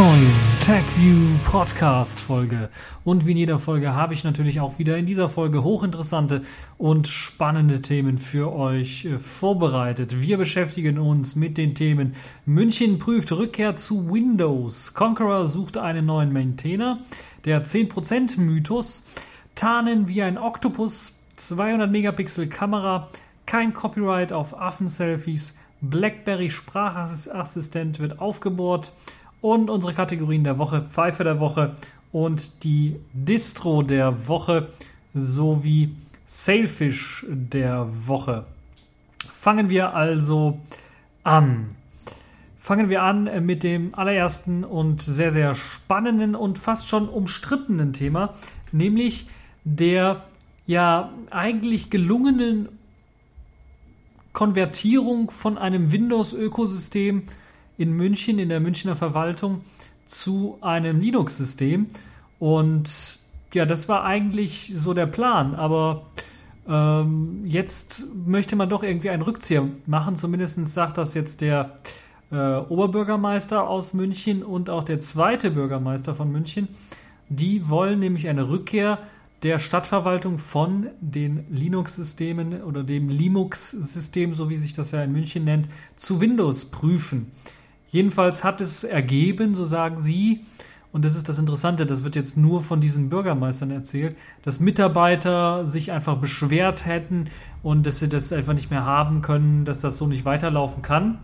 neuen TechView Podcast Folge. Und wie in jeder Folge habe ich natürlich auch wieder in dieser Folge hochinteressante und spannende Themen für euch äh, vorbereitet. Wir beschäftigen uns mit den Themen München prüft Rückkehr zu Windows. Conqueror sucht einen neuen Maintainer. Der 10% Mythos. Tarnen wie ein Oktopus. 200 Megapixel Kamera. Kein Copyright auf Affenselfies. BlackBerry Sprachassistent wird aufgebohrt und unsere Kategorien der Woche, Pfeife der Woche und die Distro der Woche sowie Sailfish der Woche. Fangen wir also an. Fangen wir an mit dem allerersten und sehr, sehr spannenden und fast schon umstrittenen Thema, nämlich der ja eigentlich gelungenen Konvertierung von einem Windows-Ökosystem in München, in der Münchner Verwaltung, zu einem Linux-System. Und ja, das war eigentlich so der Plan, aber ähm, jetzt möchte man doch irgendwie einen Rückzieher machen. Zumindest sagt das jetzt der äh, Oberbürgermeister aus München und auch der zweite Bürgermeister von München. Die wollen nämlich eine Rückkehr der Stadtverwaltung von den Linux-Systemen oder dem Linux-System, so wie sich das ja in München nennt, zu Windows prüfen. Jedenfalls hat es ergeben, so sagen sie, und das ist das Interessante, das wird jetzt nur von diesen Bürgermeistern erzählt, dass Mitarbeiter sich einfach beschwert hätten und dass sie das einfach nicht mehr haben können, dass das so nicht weiterlaufen kann.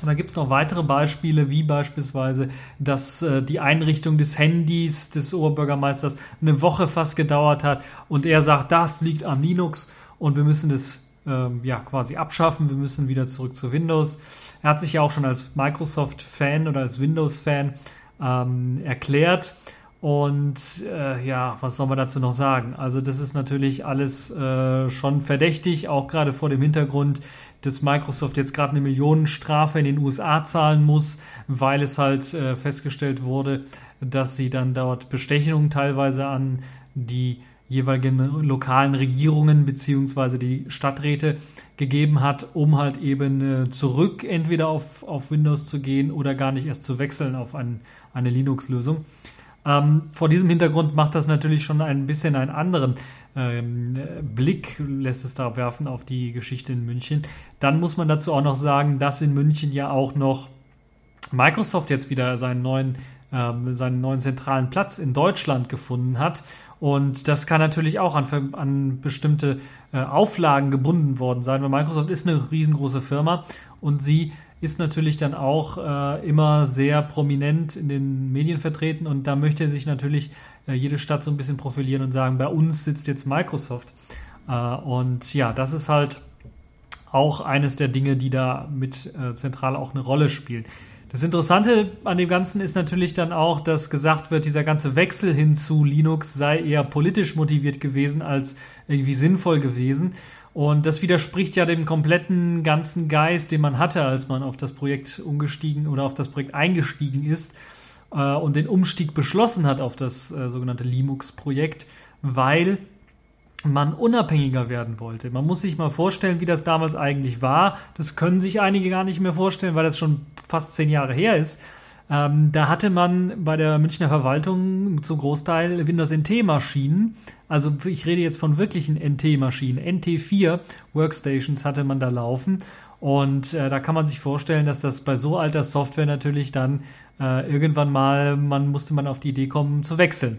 Und da gibt es noch weitere Beispiele, wie beispielsweise, dass äh, die Einrichtung des Handys des Oberbürgermeisters eine Woche fast gedauert hat und er sagt, das liegt am Linux und wir müssen das ähm, ja quasi abschaffen, wir müssen wieder zurück zu Windows. Er hat sich ja auch schon als Microsoft-Fan oder als Windows-Fan ähm, erklärt. Und äh, ja, was soll man dazu noch sagen? Also das ist natürlich alles äh, schon verdächtig, auch gerade vor dem Hintergrund, dass Microsoft jetzt gerade eine Millionenstrafe in den USA zahlen muss, weil es halt äh, festgestellt wurde, dass sie dann dort Bestechungen teilweise an die jeweiligen lokalen Regierungen beziehungsweise die Stadträte gegeben hat, um halt eben äh, zurück entweder auf, auf Windows zu gehen oder gar nicht erst zu wechseln auf ein, eine Linux-Lösung. Ähm, vor diesem Hintergrund macht das natürlich schon ein bisschen einen anderen ähm, Blick, lässt es da werfen auf die Geschichte in München. Dann muss man dazu auch noch sagen, dass in München ja auch noch Microsoft jetzt wieder seinen neuen, ähm, seinen neuen zentralen Platz in Deutschland gefunden hat und das kann natürlich auch an, an bestimmte äh, Auflagen gebunden worden sein, weil Microsoft ist eine riesengroße Firma und sie ist natürlich dann auch äh, immer sehr prominent in den Medien vertreten und da möchte sich natürlich äh, jede Stadt so ein bisschen profilieren und sagen, bei uns sitzt jetzt Microsoft. Äh, und ja, das ist halt auch eines der Dinge, die da mit äh, zentral auch eine Rolle spielen. Das Interessante an dem Ganzen ist natürlich dann auch, dass gesagt wird, dieser ganze Wechsel hin zu Linux sei eher politisch motiviert gewesen als irgendwie sinnvoll gewesen. Und das widerspricht ja dem kompletten ganzen Geist, den man hatte, als man auf das Projekt umgestiegen oder auf das Projekt eingestiegen ist äh, und den Umstieg beschlossen hat auf das äh, sogenannte Linux-Projekt, weil man unabhängiger werden wollte. Man muss sich mal vorstellen, wie das damals eigentlich war. Das können sich einige gar nicht mehr vorstellen, weil das schon fast zehn Jahre her ist. Ähm, da hatte man bei der Münchner Verwaltung zum Großteil Windows NT-Maschinen. Also ich rede jetzt von wirklichen NT-Maschinen. NT4 Workstations hatte man da laufen. Und äh, da kann man sich vorstellen, dass das bei so alter Software natürlich dann äh, irgendwann mal, man musste man auf die Idee kommen zu wechseln.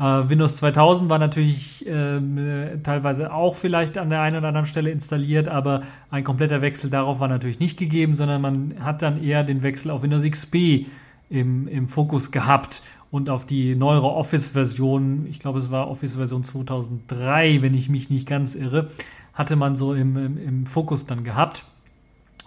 Uh, Windows 2000 war natürlich äh, teilweise auch vielleicht an der einen oder anderen Stelle installiert, aber ein kompletter Wechsel darauf war natürlich nicht gegeben, sondern man hat dann eher den Wechsel auf Windows XP im, im Fokus gehabt und auf die neuere Office-Version, ich glaube es war Office-Version 2003, wenn ich mich nicht ganz irre, hatte man so im, im, im Fokus dann gehabt.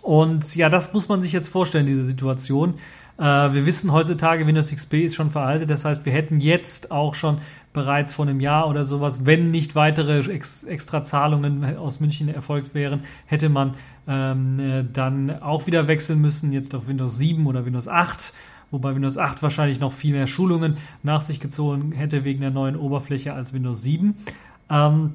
Und ja, das muss man sich jetzt vorstellen, diese Situation. Äh, wir wissen heutzutage, Windows XP ist schon veraltet. Das heißt, wir hätten jetzt auch schon bereits vor einem Jahr oder sowas, wenn nicht weitere ex extra Zahlungen aus München erfolgt wären, hätte man ähm, äh, dann auch wieder wechseln müssen, jetzt auf Windows 7 oder Windows 8 wobei Windows 8 wahrscheinlich noch viel mehr Schulungen nach sich gezogen hätte wegen der neuen Oberfläche als Windows 7. Ähm,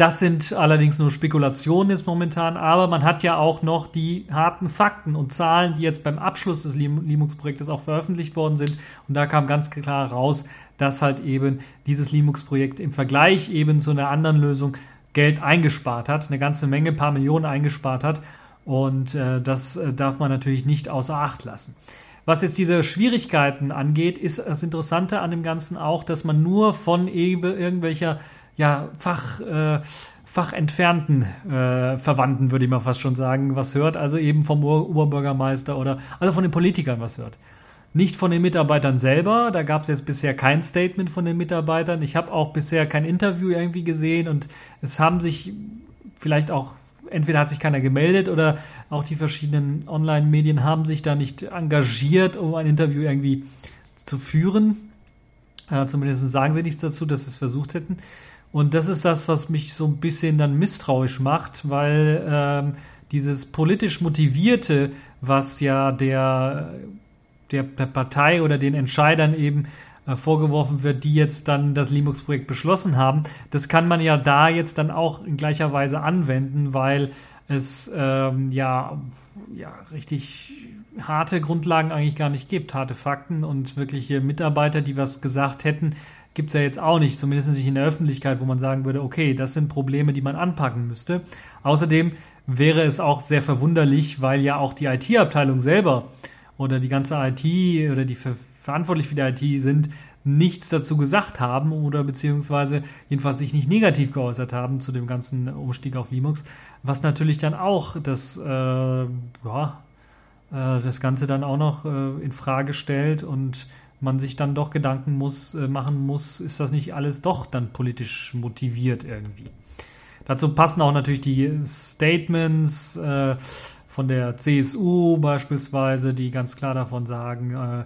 Das sind allerdings nur Spekulationen jetzt momentan, aber man hat ja auch noch die harten Fakten und Zahlen, die jetzt beim Abschluss des Linux-Projektes auch veröffentlicht worden sind. Und da kam ganz klar raus, dass halt eben dieses Linux-Projekt im Vergleich eben zu einer anderen Lösung Geld eingespart hat, eine ganze Menge, paar Millionen eingespart hat. Und äh, das äh, darf man natürlich nicht außer Acht lassen. Was jetzt diese Schwierigkeiten angeht, ist das Interessante an dem Ganzen auch, dass man nur von irgendwelcher ja, Fach, äh, fachentfernten äh, Verwandten, würde ich mal fast schon sagen, was hört. Also eben vom Oberbürgermeister oder also von den Politikern was hört. Nicht von den Mitarbeitern selber, da gab es jetzt bisher kein Statement von den Mitarbeitern. Ich habe auch bisher kein Interview irgendwie gesehen und es haben sich vielleicht auch, entweder hat sich keiner gemeldet oder auch die verschiedenen Online-Medien haben sich da nicht engagiert, um ein Interview irgendwie zu führen. Äh, zumindest sagen sie nichts dazu, dass sie es versucht hätten. Und das ist das, was mich so ein bisschen dann misstrauisch macht, weil ähm, dieses politisch motivierte, was ja der der, der Partei oder den Entscheidern eben äh, vorgeworfen wird, die jetzt dann das Linux-Projekt beschlossen haben. Das kann man ja da jetzt dann auch in gleicher Weise anwenden, weil es ähm, ja, ja richtig harte Grundlagen eigentlich gar nicht gibt, harte Fakten und wirkliche Mitarbeiter, die was gesagt hätten, gibt es ja jetzt auch nicht, zumindest nicht in der Öffentlichkeit, wo man sagen würde, okay, das sind Probleme, die man anpacken müsste. Außerdem wäre es auch sehr verwunderlich, weil ja auch die IT-Abteilung selber oder die ganze IT oder die ver verantwortlich für die IT sind, nichts dazu gesagt haben oder beziehungsweise jedenfalls sich nicht negativ geäußert haben zu dem ganzen Umstieg auf Linux, was natürlich dann auch das, äh, ja, äh, das Ganze dann auch noch äh, in Frage stellt und man sich dann doch Gedanken muss, äh, machen muss, ist das nicht alles doch dann politisch motiviert irgendwie. Dazu passen auch natürlich die Statements, äh, von der CSU beispielsweise, die ganz klar davon sagen, äh,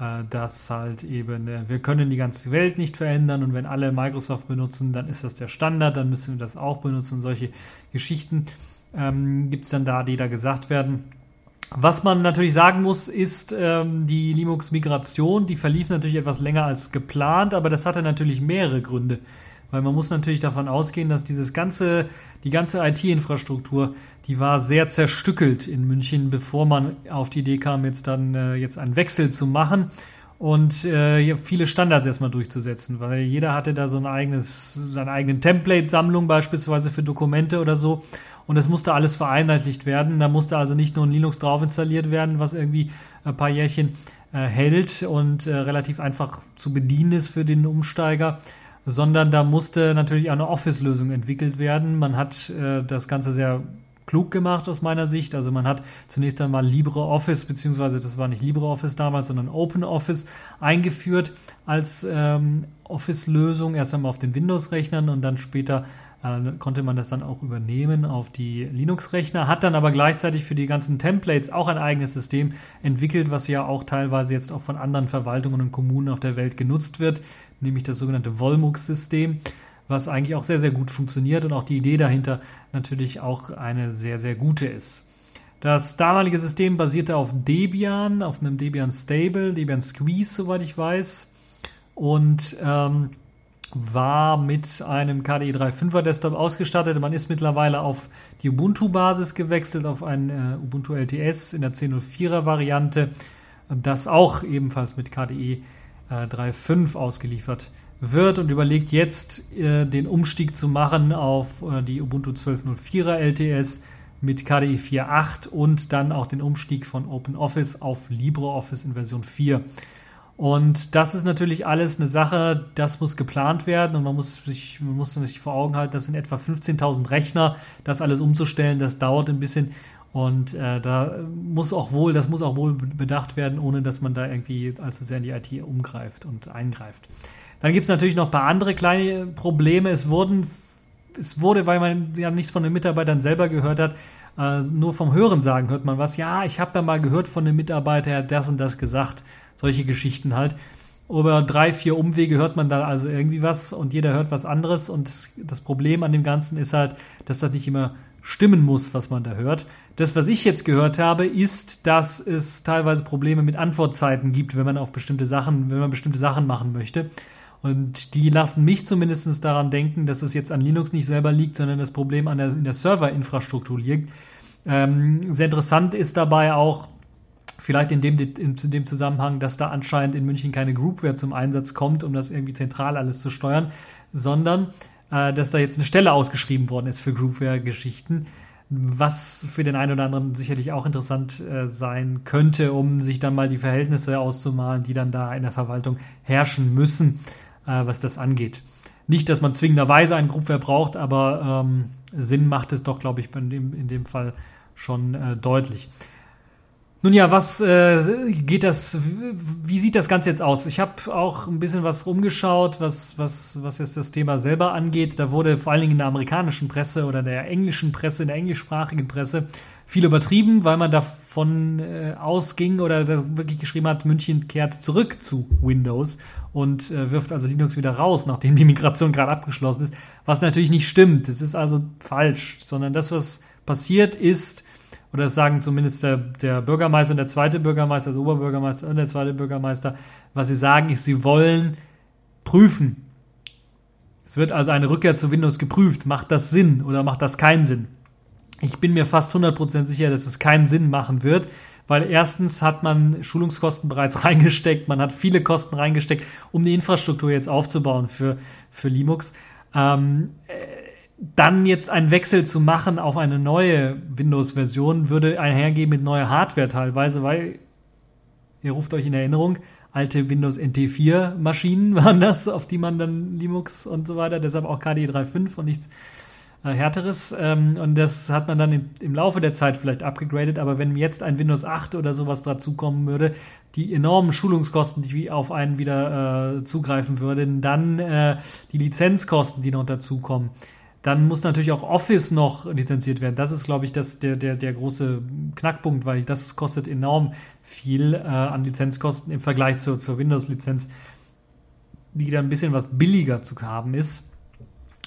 äh, dass halt eben äh, wir können die ganze Welt nicht verändern und wenn alle Microsoft benutzen, dann ist das der Standard, dann müssen wir das auch benutzen. Solche Geschichten ähm, gibt es dann da, die da gesagt werden. Was man natürlich sagen muss, ist ähm, die Linux-Migration, die verlief natürlich etwas länger als geplant, aber das hatte natürlich mehrere Gründe. Weil man muss natürlich davon ausgehen, dass dieses ganze, die ganze IT-Infrastruktur, die war sehr zerstückelt in München, bevor man auf die Idee kam, jetzt dann äh, jetzt einen Wechsel zu machen und äh, viele Standards erstmal durchzusetzen, weil jeder hatte da so ein eigenes, seine eigene Template-Sammlung beispielsweise für Dokumente oder so. Und das musste alles vereinheitlicht werden. Da musste also nicht nur ein Linux drauf installiert werden, was irgendwie ein paar Jährchen äh, hält und äh, relativ einfach zu bedienen ist für den Umsteiger, sondern da musste natürlich auch eine Office-Lösung entwickelt werden. Man hat äh, das Ganze sehr klug gemacht aus meiner Sicht. Also man hat zunächst einmal LibreOffice, beziehungsweise das war nicht LibreOffice damals, sondern OpenOffice eingeführt als ähm, Office-Lösung, erst einmal auf den Windows-Rechnern und dann später konnte man das dann auch übernehmen auf die Linux-Rechner, hat dann aber gleichzeitig für die ganzen Templates auch ein eigenes System entwickelt, was ja auch teilweise jetzt auch von anderen Verwaltungen und Kommunen auf der Welt genutzt wird, nämlich das sogenannte Volmux-System, was eigentlich auch sehr, sehr gut funktioniert und auch die Idee dahinter natürlich auch eine sehr, sehr gute ist. Das damalige System basierte auf Debian, auf einem Debian Stable, Debian Squeeze, soweit ich weiß. Und ähm, war mit einem KDE 3.5er Desktop ausgestattet. Man ist mittlerweile auf die Ubuntu-Basis gewechselt, auf ein äh, Ubuntu LTS in der 10.04er Variante, das auch ebenfalls mit KDE äh, 3.5 ausgeliefert wird und überlegt jetzt äh, den Umstieg zu machen auf äh, die Ubuntu 12.04er LTS mit KDE 4.8 und dann auch den Umstieg von OpenOffice auf LibreOffice in Version 4. Und das ist natürlich alles eine Sache, das muss geplant werden und man muss sich, man muss sich vor Augen halten, das sind etwa 15.000 Rechner, das alles umzustellen, das dauert ein bisschen und äh, da muss auch wohl, das muss auch wohl bedacht werden, ohne dass man da irgendwie allzu sehr in die IT umgreift und eingreift. Dann gibt es natürlich noch ein paar andere kleine Probleme. Es wurden, es wurde, weil man ja nichts von den Mitarbeitern selber gehört hat, äh, nur vom Hörensagen hört man was. Ja, ich habe da mal gehört von dem Mitarbeiter, er hat das und das gesagt solche Geschichten halt. Über drei, vier Umwege hört man da also irgendwie was und jeder hört was anderes. Und das, das, Problem an dem Ganzen ist halt, dass das nicht immer stimmen muss, was man da hört. Das, was ich jetzt gehört habe, ist, dass es teilweise Probleme mit Antwortzeiten gibt, wenn man auf bestimmte Sachen, wenn man bestimmte Sachen machen möchte. Und die lassen mich zumindest daran denken, dass es jetzt an Linux nicht selber liegt, sondern das Problem an der, in der Serverinfrastruktur liegt. Ähm, sehr interessant ist dabei auch, vielleicht in dem, in dem Zusammenhang, dass da anscheinend in München keine Groupware zum Einsatz kommt, um das irgendwie zentral alles zu steuern, sondern äh, dass da jetzt eine Stelle ausgeschrieben worden ist für Groupware-Geschichten was für den einen oder anderen sicherlich auch interessant äh, sein könnte, um sich dann mal die Verhältnisse auszumalen, die dann da in der Verwaltung herrschen müssen, äh, was das angeht. Nicht, dass man zwingenderweise einen Groupware braucht, aber ähm, Sinn macht es doch, glaube ich, in dem, in dem Fall schon äh, deutlich. Nun ja, was äh, geht das, wie sieht das Ganze jetzt aus? Ich habe auch ein bisschen was rumgeschaut, was, was, was jetzt das Thema selber angeht. Da wurde vor allen Dingen in der amerikanischen Presse oder der englischen Presse, in der englischsprachigen Presse viel übertrieben, weil man davon äh, ausging oder wirklich geschrieben hat, München kehrt zurück zu Windows und äh, wirft also Linux wieder raus, nachdem die Migration gerade abgeschlossen ist, was natürlich nicht stimmt. Das ist also falsch, sondern das, was passiert ist, oder das sagen zumindest der, der Bürgermeister und der zweite Bürgermeister, der Oberbürgermeister und der zweite Bürgermeister, was sie sagen, ist, sie wollen prüfen. Es wird also eine Rückkehr zu Windows geprüft. Macht das Sinn oder macht das keinen Sinn? Ich bin mir fast 100% sicher, dass es keinen Sinn machen wird, weil erstens hat man Schulungskosten bereits reingesteckt, man hat viele Kosten reingesteckt, um die Infrastruktur jetzt aufzubauen für, für Linux. Ähm, dann jetzt einen Wechsel zu machen auf eine neue Windows-Version würde einhergehen mit neuer Hardware teilweise, weil ihr ruft euch in Erinnerung, alte Windows NT4 Maschinen waren das, auf die man dann Linux und so weiter, deshalb auch KDE 3.5 und nichts äh, härteres. Ähm, und das hat man dann im, im, Laufe der Zeit vielleicht abgegradet, aber wenn jetzt ein Windows 8 oder sowas dazukommen würde, die enormen Schulungskosten, die auf einen wieder äh, zugreifen würden, dann äh, die Lizenzkosten, die noch dazukommen, dann muss natürlich auch Office noch lizenziert werden. Das ist, glaube ich, das, der, der, der große Knackpunkt, weil das kostet enorm viel äh, an Lizenzkosten im Vergleich zur, zur Windows-Lizenz, die dann ein bisschen was billiger zu haben ist.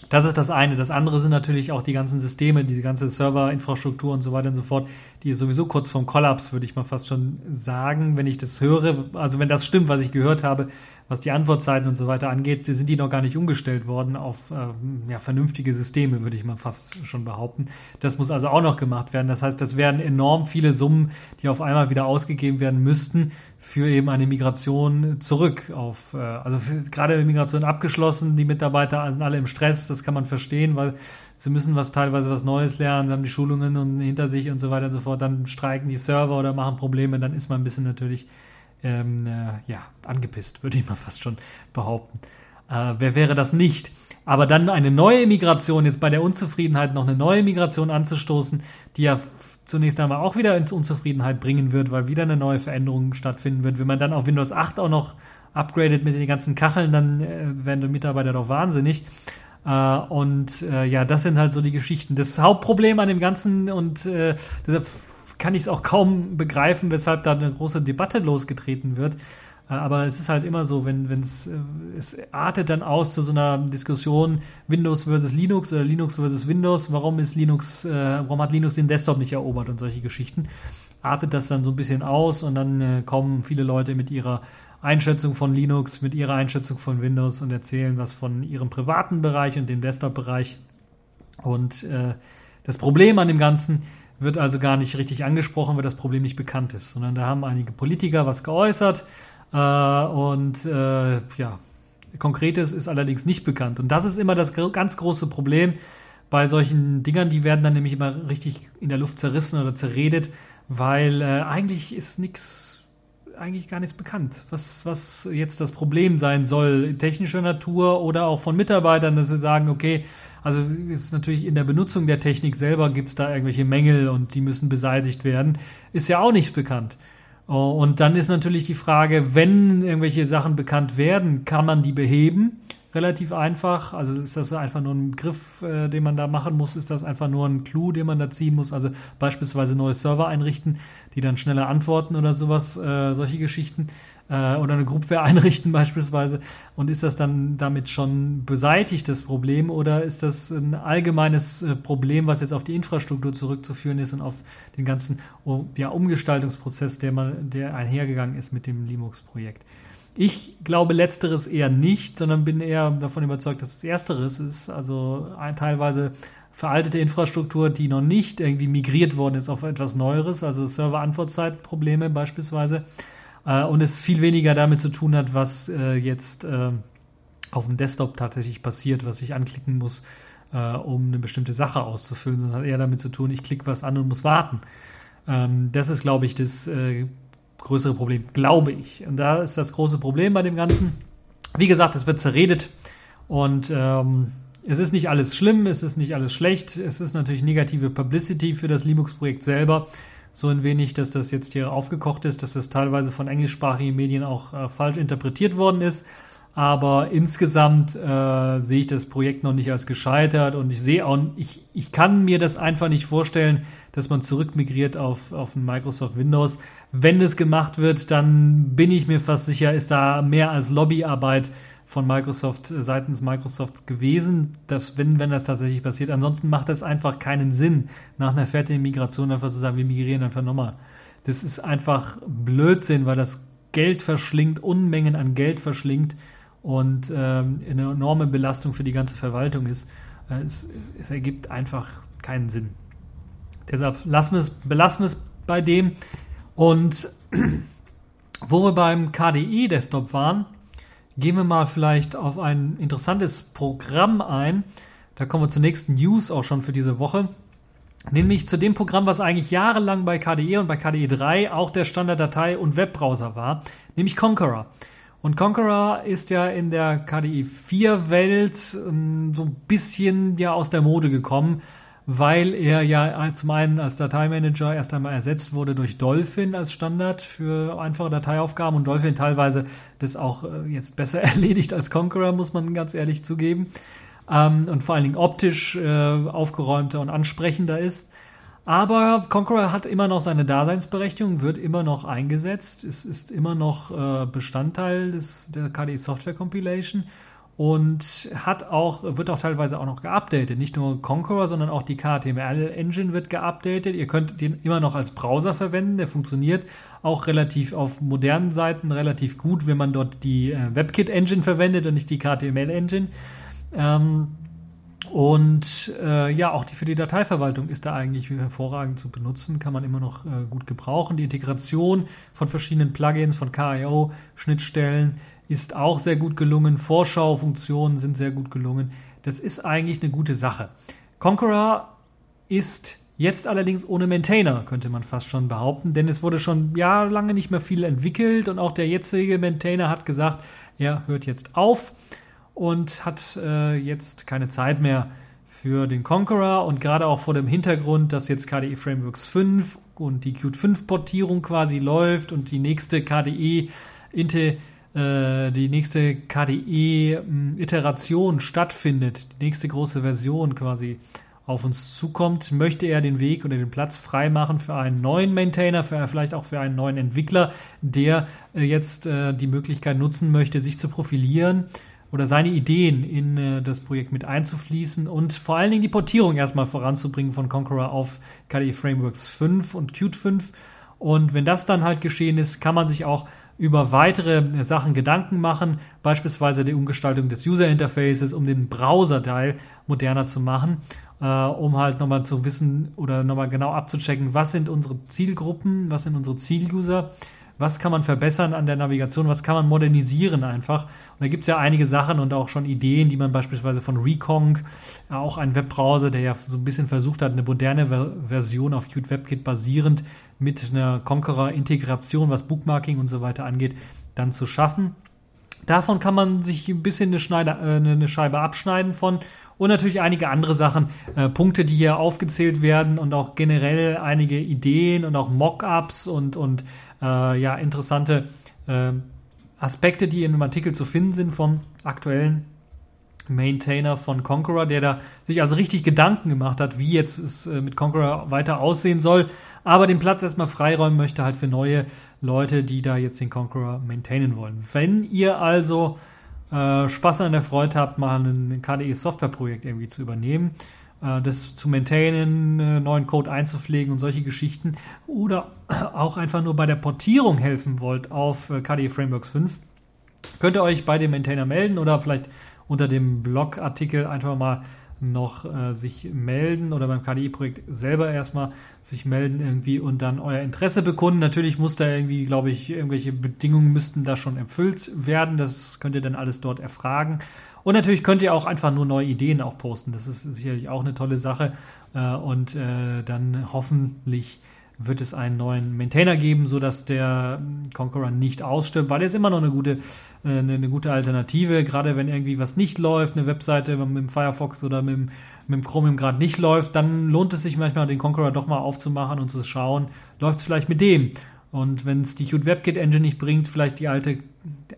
Das ist das eine. Das andere sind natürlich auch die ganzen Systeme, diese ganze Serverinfrastruktur und so weiter und so fort, die ist sowieso kurz vorm Kollaps, würde ich mal fast schon sagen, wenn ich das höre. Also wenn das stimmt, was ich gehört habe, was die Antwortzeiten und so weiter angeht, sind die noch gar nicht umgestellt worden auf äh, ja, vernünftige Systeme, würde ich mal fast schon behaupten. Das muss also auch noch gemacht werden. Das heißt, das werden enorm viele Summen, die auf einmal wieder ausgegeben werden müssten für eben eine Migration zurück auf, äh, also gerade die Migration abgeschlossen, die Mitarbeiter sind alle im Stress, das kann man verstehen, weil sie müssen was teilweise was Neues lernen, haben die Schulungen und hinter sich und so weiter und so fort, dann streiken die Server oder machen Probleme, dann ist man ein bisschen natürlich ähm, äh, ja, angepisst, würde ich mal fast schon behaupten. Äh, wer wäre das nicht? Aber dann eine neue Migration, jetzt bei der Unzufriedenheit noch eine neue Migration anzustoßen, die ja zunächst einmal auch wieder ins Unzufriedenheit bringen wird, weil wieder eine neue Veränderung stattfinden wird. Wenn man dann auf Windows 8 auch noch upgradet mit den ganzen Kacheln, dann äh, werden die Mitarbeiter doch wahnsinnig. Uh, und uh, ja, das sind halt so die Geschichten. Das Hauptproblem an dem Ganzen und uh, deshalb kann ich es auch kaum begreifen, weshalb da eine große Debatte losgetreten wird. Äh, aber es ist halt immer so, wenn es äh, es artet dann aus zu so einer Diskussion Windows versus Linux oder Linux versus Windows. Warum ist Linux, äh, warum hat Linux den Desktop nicht erobert und solche Geschichten? Artet das dann so ein bisschen aus und dann äh, kommen viele Leute mit ihrer Einschätzung von Linux, mit ihrer Einschätzung von Windows und erzählen was von ihrem privaten Bereich und dem Desktop-Bereich. Und äh, das Problem an dem Ganzen wird also gar nicht richtig angesprochen, weil das Problem nicht bekannt ist, sondern da haben einige Politiker was geäußert äh, und äh, ja, Konkretes ist allerdings nicht bekannt. Und das ist immer das ganz große Problem bei solchen Dingern, die werden dann nämlich immer richtig in der Luft zerrissen oder zerredet, weil äh, eigentlich ist nichts, eigentlich gar nichts bekannt, was, was jetzt das Problem sein soll, technischer Natur oder auch von Mitarbeitern, dass sie sagen, okay, also ist natürlich in der Benutzung der Technik selber gibt es da irgendwelche Mängel und die müssen beseitigt werden. Ist ja auch nicht bekannt. Oh, und dann ist natürlich die Frage, wenn irgendwelche Sachen bekannt werden, kann man die beheben? Relativ einfach. Also ist das einfach nur ein Griff, äh, den man da machen muss? Ist das einfach nur ein Clou, den man da ziehen muss? Also beispielsweise neue Server einrichten, die dann schneller antworten oder sowas, äh, solche Geschichten äh, oder eine Groupware einrichten beispielsweise. Und ist das dann damit schon beseitigt, das Problem, oder ist das ein allgemeines äh, Problem, was jetzt auf die Infrastruktur zurückzuführen ist und auf den ganzen ja, Umgestaltungsprozess, der, mal, der einhergegangen ist mit dem Linux-Projekt? Ich glaube letzteres eher nicht, sondern bin eher davon überzeugt, dass es ersteres ist. Also ein, teilweise veraltete Infrastruktur, die noch nicht irgendwie migriert worden ist auf etwas Neueres, also Server-Antwortzeitprobleme beispielsweise. Äh, und es viel weniger damit zu tun hat, was äh, jetzt äh, auf dem Desktop tatsächlich passiert, was ich anklicken muss, äh, um eine bestimmte Sache auszufüllen, sondern hat eher damit zu tun, ich klicke was an und muss warten. Ähm, das ist, glaube ich, das äh, größere Problem, glaube ich. Und da ist das große Problem bei dem Ganzen. Wie gesagt, es wird zerredet und ähm, es ist nicht alles schlimm, es ist nicht alles schlecht, es ist natürlich negative Publicity für das Linux-Projekt selber. So ein wenig, dass das jetzt hier aufgekocht ist, dass das teilweise von englischsprachigen Medien auch äh, falsch interpretiert worden ist. Aber insgesamt äh, sehe ich das Projekt noch nicht als gescheitert und ich sehe auch, ich, ich kann mir das einfach nicht vorstellen, dass man zurückmigriert auf, auf ein Microsoft Windows. Wenn es gemacht wird, dann bin ich mir fast sicher, ist da mehr als Lobbyarbeit von Microsoft äh, seitens Microsoft gewesen, dass wenn, wenn das tatsächlich passiert. Ansonsten macht das einfach keinen Sinn, nach einer fertigen Migration einfach zu sagen, wir migrieren einfach nochmal. Das ist einfach Blödsinn, weil das Geld verschlingt, Unmengen an Geld verschlingt und ähm, eine enorme Belastung für die ganze Verwaltung ist. Äh, es, es, ergibt einfach keinen Sinn. Deshalb lassen wir es, belassen wir es bei dem. Und wo wir beim KDE-Desktop waren, gehen wir mal vielleicht auf ein interessantes Programm ein. Da kommen wir zur nächsten News auch schon für diese Woche. Nämlich zu dem Programm, was eigentlich jahrelang bei KDE und bei KDE 3 auch der Standarddatei- und Webbrowser war, nämlich Conqueror. Und Conqueror ist ja in der KDE 4 Welt ähm, so ein bisschen ja aus der Mode gekommen, weil er ja zum einen als Dateimanager erst einmal ersetzt wurde durch Dolphin als Standard für einfache Dateiaufgaben und Dolphin teilweise das auch äh, jetzt besser erledigt als Conqueror, muss man ganz ehrlich zugeben. Ähm, und vor allen Dingen optisch äh, aufgeräumter und ansprechender ist. Aber Conqueror hat immer noch seine Daseinsberechtigung, wird immer noch eingesetzt, es ist immer noch äh, Bestandteil des, der KDE Software Compilation und hat auch, wird auch teilweise auch noch geupdatet. Nicht nur Conqueror, sondern auch die KTML Engine wird geupdatet. Ihr könnt den immer noch als Browser verwenden, der funktioniert auch relativ auf modernen Seiten relativ gut, wenn man dort die äh, WebKit Engine verwendet und nicht die KTML Engine. Ähm, und äh, ja, auch die, für die Dateiverwaltung ist da eigentlich hervorragend zu benutzen, kann man immer noch äh, gut gebrauchen. Die Integration von verschiedenen Plugins, von KIO, Schnittstellen ist auch sehr gut gelungen. Vorschaufunktionen sind sehr gut gelungen. Das ist eigentlich eine gute Sache. Conqueror ist jetzt allerdings ohne Maintainer, könnte man fast schon behaupten, denn es wurde schon jahrelang nicht mehr viel entwickelt und auch der jetzige Maintainer hat gesagt, er hört jetzt auf und hat äh, jetzt keine Zeit mehr für den Conqueror und gerade auch vor dem Hintergrund, dass jetzt KDE Frameworks 5 und die Qt 5 Portierung quasi läuft und die nächste KDE Inte die nächste KDE Iteration stattfindet, die nächste große Version quasi auf uns zukommt, möchte er den Weg oder den Platz freimachen für einen neuen Maintainer, für, vielleicht auch für einen neuen Entwickler, der äh, jetzt äh, die Möglichkeit nutzen möchte, sich zu profilieren oder seine Ideen in äh, das Projekt mit einzufließen und vor allen Dingen die Portierung erstmal voranzubringen von Conqueror auf KDE Frameworks 5 und Qt 5. Und wenn das dann halt geschehen ist, kann man sich auch über weitere Sachen Gedanken machen, beispielsweise die Umgestaltung des User Interfaces, um den Browser-Teil moderner zu machen, äh, um halt nochmal zu wissen oder nochmal genau abzuchecken, was sind unsere Zielgruppen, was sind unsere Ziel-User was kann man verbessern an der Navigation, was kann man modernisieren einfach. Und da gibt es ja einige Sachen und auch schon Ideen, die man beispielsweise von Reconk, auch ein Webbrowser, der ja so ein bisschen versucht hat, eine moderne Ver Version auf Qt WebKit basierend mit einer Conqueror-Integration, was Bookmarking und so weiter angeht, dann zu schaffen. Davon kann man sich ein bisschen eine, Schneide, äh, eine Scheibe abschneiden von und natürlich einige andere Sachen, äh, Punkte, die hier aufgezählt werden und auch generell einige Ideen und auch Mockups und, und äh, ja, interessante äh, Aspekte, die in dem Artikel zu finden sind vom aktuellen Maintainer von Conqueror, der da sich also richtig Gedanken gemacht hat, wie jetzt es äh, mit Conqueror weiter aussehen soll, aber den Platz erstmal freiräumen möchte halt für neue Leute, die da jetzt den Conqueror maintainen wollen. Wenn ihr also äh, Spaß an der Freude habt, mal ein KDE-Software-Projekt irgendwie zu übernehmen, äh, das zu maintainen, äh, neuen Code einzupflegen und solche Geschichten. Oder auch einfach nur bei der Portierung helfen wollt auf äh, KDE Frameworks 5, Könnt ihr euch bei dem Maintainer melden oder vielleicht unter dem Blogartikel einfach mal noch äh, sich melden oder beim KDI-Projekt selber erstmal sich melden irgendwie und dann euer Interesse bekunden. Natürlich muss da irgendwie, glaube ich, irgendwelche Bedingungen müssten da schon erfüllt werden. Das könnt ihr dann alles dort erfragen. Und natürlich könnt ihr auch einfach nur neue Ideen auch posten. Das ist sicherlich auch eine tolle Sache. Äh, und äh, dann hoffentlich wird es einen neuen Maintainer geben, sodass der Conqueror nicht ausstirbt, weil er ist immer noch eine gute, äh, eine, eine, gute Alternative, gerade wenn irgendwie was nicht läuft, eine Webseite mit dem Firefox oder mit mit dem Chromium gerade nicht läuft, dann lohnt es sich manchmal, den Conqueror doch mal aufzumachen und zu schauen, läuft es vielleicht mit dem. Und wenn es die Qt WebKit Engine nicht bringt, vielleicht die alte,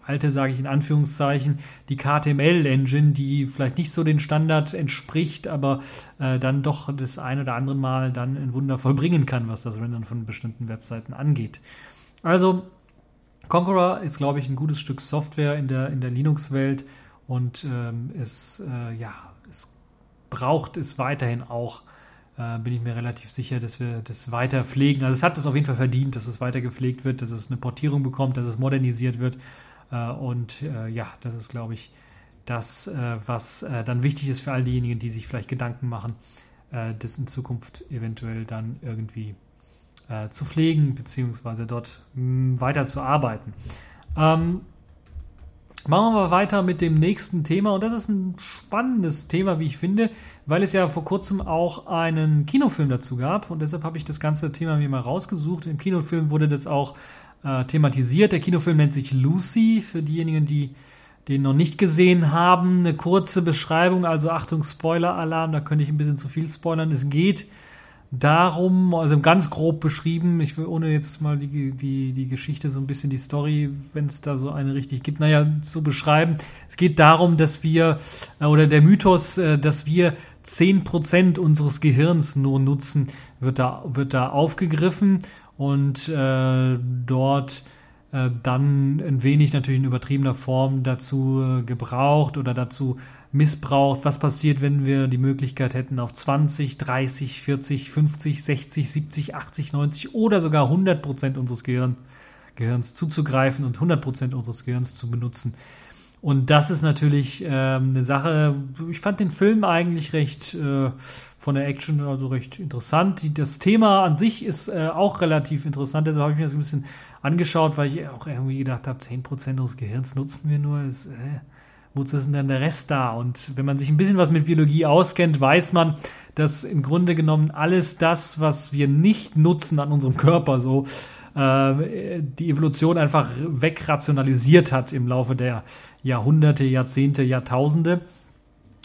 alte sage ich in Anführungszeichen, die KTML Engine, die vielleicht nicht so den Standard entspricht, aber äh, dann doch das ein oder andere Mal dann ein Wunder vollbringen kann, was das Rendern von bestimmten Webseiten angeht. Also Conqueror ist, glaube ich, ein gutes Stück Software in der, in der Linux-Welt und ähm, es, äh, ja, es braucht es weiterhin auch äh, bin ich mir relativ sicher, dass wir das weiter pflegen. Also es hat es auf jeden Fall verdient, dass es weiter gepflegt wird, dass es eine Portierung bekommt, dass es modernisiert wird. Äh, und äh, ja, das ist, glaube ich, das, was dann wichtig ist für all diejenigen, die sich vielleicht Gedanken machen, das in Zukunft eventuell dann irgendwie zu pflegen, beziehungsweise dort mh, hm, weiter zu arbeiten. Ähm, Machen wir weiter mit dem nächsten Thema und das ist ein spannendes Thema, wie ich finde, weil es ja vor kurzem auch einen Kinofilm dazu gab und deshalb habe ich das ganze Thema mir mal rausgesucht. Im Kinofilm wurde das auch äh, thematisiert. Der Kinofilm nennt sich Lucy, für diejenigen, die den noch nicht gesehen haben. Eine kurze Beschreibung, also Achtung, Spoiler-Alarm, da könnte ich ein bisschen zu viel spoilern. Es geht darum, also ganz grob beschrieben, ich will ohne jetzt mal die, die, die Geschichte, so ein bisschen die Story, wenn es da so eine richtig gibt, naja, zu beschreiben. Es geht darum, dass wir, äh, oder der Mythos, äh, dass wir 10% unseres Gehirns nur nutzen, wird da, wird da aufgegriffen und äh, dort äh, dann ein wenig natürlich in übertriebener Form dazu äh, gebraucht oder dazu missbraucht. Was passiert, wenn wir die Möglichkeit hätten, auf 20, 30, 40, 50, 60, 70, 80, 90 oder sogar 100 Prozent unseres Gehirn, Gehirns zuzugreifen und 100 Prozent unseres Gehirns zu benutzen. Und das ist natürlich äh, eine Sache, ich fand den Film eigentlich recht äh, von der Action also recht interessant. Die, das Thema an sich ist äh, auch relativ interessant, deshalb habe ich mir das ein bisschen angeschaut, weil ich auch irgendwie gedacht habe, 10% unseres Gehirns nutzen wir nur. Das, äh, wozu ist denn der Rest da? Und wenn man sich ein bisschen was mit Biologie auskennt, weiß man, dass im Grunde genommen alles das, was wir nicht nutzen an unserem Körper, so äh, die Evolution einfach wegrationalisiert hat im Laufe der Jahrhunderte, Jahrzehnte, Jahrtausende.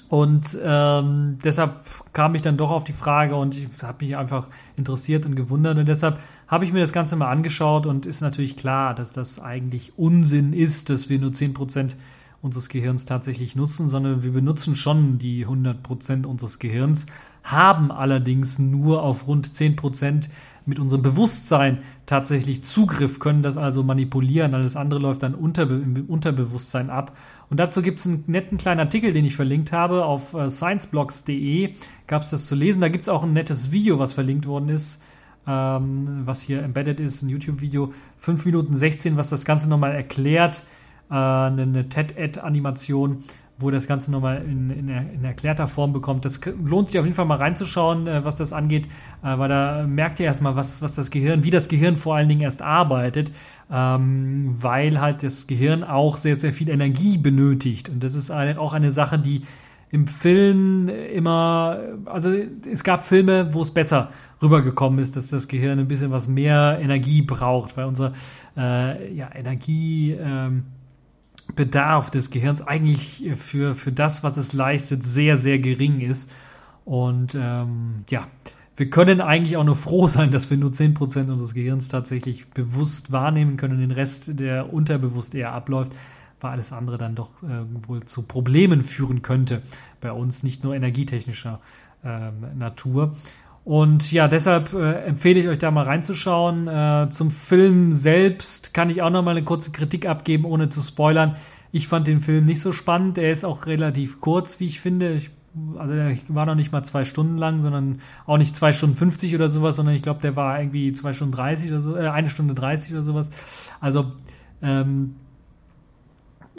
Und ähm, deshalb kam ich dann doch auf die Frage und ich habe mich einfach interessiert und gewundert. Und deshalb habe ich mir das Ganze mal angeschaut und ist natürlich klar, dass das eigentlich Unsinn ist, dass wir nur 10% unseres Gehirns tatsächlich nutzen, sondern wir benutzen schon die 100% unseres Gehirns, haben allerdings nur auf rund 10% mit unserem Bewusstsein tatsächlich Zugriff, können das also manipulieren. Alles andere läuft dann unterbe im Unterbewusstsein ab. Und dazu gibt es einen netten kleinen Artikel, den ich verlinkt habe. Auf äh, scienceblogs.de gab es das zu lesen. Da gibt es auch ein nettes Video, was verlinkt worden ist, ähm, was hier embedded ist, ein YouTube-Video, 5 Minuten 16, was das Ganze nochmal erklärt äh, eine, eine TED-Ad-Animation, wo das Ganze nochmal in, in, in, erklärter Form bekommt. Das lohnt sich auf jeden Fall mal reinzuschauen, äh, was das angeht, äh, weil da merkt ihr erstmal, was, was das Gehirn, wie das Gehirn vor allen Dingen erst arbeitet, ähm, weil halt das Gehirn auch sehr, sehr viel Energie benötigt. Und das ist auch eine Sache, die im Film immer, also es gab Filme, wo es besser rübergekommen ist, dass das Gehirn ein bisschen was mehr Energie braucht, weil unser äh, ja, Energie ähm, Bedarf des Gehirns eigentlich für, für das, was es leistet, sehr, sehr gering ist. Und ähm, ja, wir können eigentlich auch nur froh sein, dass wir nur 10% unseres Gehirns tatsächlich bewusst wahrnehmen können, den Rest, der unterbewusst eher abläuft, weil alles andere dann doch äh, wohl zu Problemen führen könnte bei uns, nicht nur energietechnischer ähm, Natur. Und ja, deshalb äh, empfehle ich euch da mal reinzuschauen. Äh, zum Film selbst kann ich auch noch mal eine kurze Kritik abgeben, ohne zu spoilern. Ich fand den Film nicht so spannend. Er ist auch relativ kurz, wie ich finde. Ich, also der war noch nicht mal zwei Stunden lang, sondern auch nicht zwei Stunden 50 oder sowas, sondern ich glaube, der war irgendwie zwei Stunden 30 oder so, äh, eine Stunde 30 oder sowas. Also ähm,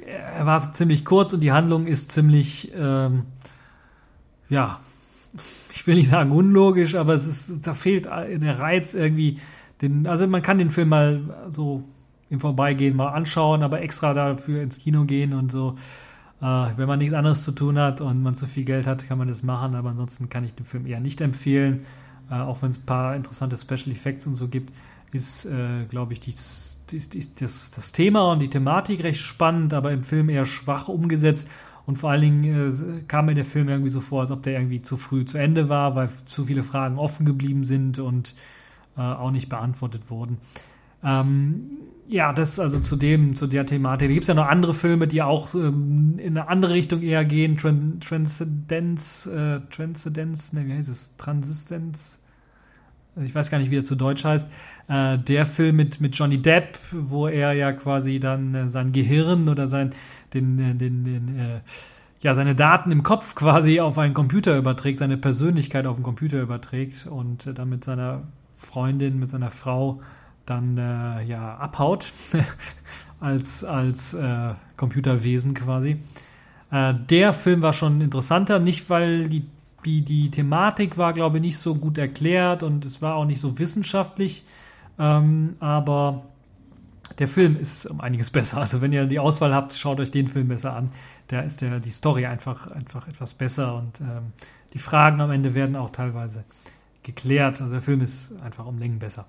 er war ziemlich kurz und die Handlung ist ziemlich, ähm, ja, ich will nicht sagen unlogisch, aber es ist, da fehlt der Reiz irgendwie. Den, also man kann den Film mal so im Vorbeigehen mal anschauen, aber extra dafür ins Kino gehen und so. Äh, wenn man nichts anderes zu tun hat und man zu viel Geld hat, kann man das machen, aber ansonsten kann ich den Film eher nicht empfehlen. Äh, auch wenn es ein paar interessante Special Effects und so gibt, ist, äh, glaube ich, dies, dies, dies, das, das Thema und die Thematik recht spannend, aber im Film eher schwach umgesetzt. Und vor allen Dingen äh, kam mir der Film irgendwie so vor, als ob der irgendwie zu früh zu Ende war, weil zu viele Fragen offen geblieben sind und äh, auch nicht beantwortet wurden. Ähm, ja, das also zu dem, zu der Thematik. Da gibt es ja noch andere Filme, die auch ähm, in eine andere Richtung eher gehen. Tran Transzendenz, äh, Transzendenz, ne, wie heißt es? Transistenz? Ich weiß gar nicht, wie er zu Deutsch heißt. Äh, der Film mit, mit Johnny Depp, wo er ja quasi dann äh, sein Gehirn oder sein, den, äh, den, den, äh, ja, seine Daten im Kopf quasi auf einen Computer überträgt, seine Persönlichkeit auf den Computer überträgt und äh, dann mit seiner Freundin, mit seiner Frau dann äh, ja abhaut als, als äh, Computerwesen quasi. Äh, der Film war schon interessanter, nicht weil die, die, die Thematik war, glaube ich, nicht so gut erklärt und es war auch nicht so wissenschaftlich, ähm, aber der Film ist um einiges besser. Also wenn ihr die Auswahl habt, schaut euch den Film besser an. Da ist der, die Story einfach, einfach etwas besser und ähm, die Fragen am Ende werden auch teilweise geklärt. Also der Film ist einfach um Längen besser.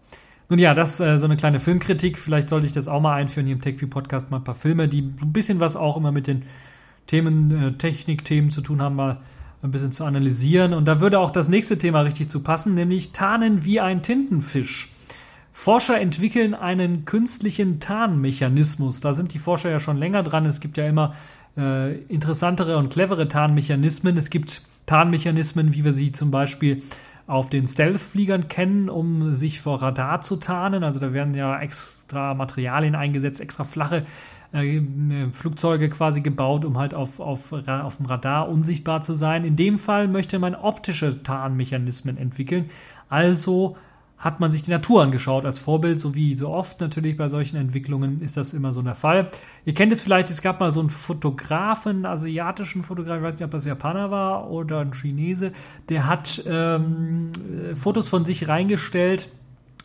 Nun ja, das äh, so eine kleine Filmkritik. Vielleicht sollte ich das auch mal einführen hier im TechView Podcast, mal ein paar Filme, die ein bisschen was auch immer mit den Themen, äh, Technikthemen zu tun haben, mal ein bisschen zu analysieren. Und da würde auch das nächste Thema richtig zu passen, nämlich Tarnen wie ein Tintenfisch. Forscher entwickeln einen künstlichen Tarnmechanismus. Da sind die Forscher ja schon länger dran. Es gibt ja immer äh, interessantere und clevere Tarnmechanismen. Es gibt Tarnmechanismen, wie wir sie zum Beispiel auf den Stealth-Fliegern kennen, um sich vor Radar zu tarnen. Also da werden ja extra Materialien eingesetzt, extra flache äh, Flugzeuge quasi gebaut, um halt auf, auf, auf dem Radar unsichtbar zu sein. In dem Fall möchte man optische Tarnmechanismen entwickeln, also hat man sich die Natur angeschaut als Vorbild, so wie so oft natürlich bei solchen Entwicklungen ist das immer so der Fall. Ihr kennt es vielleicht, es gab mal so einen Fotografen, asiatischen Fotografen, ich weiß nicht, ob das Japaner war oder ein Chinese, der hat ähm, Fotos von sich reingestellt,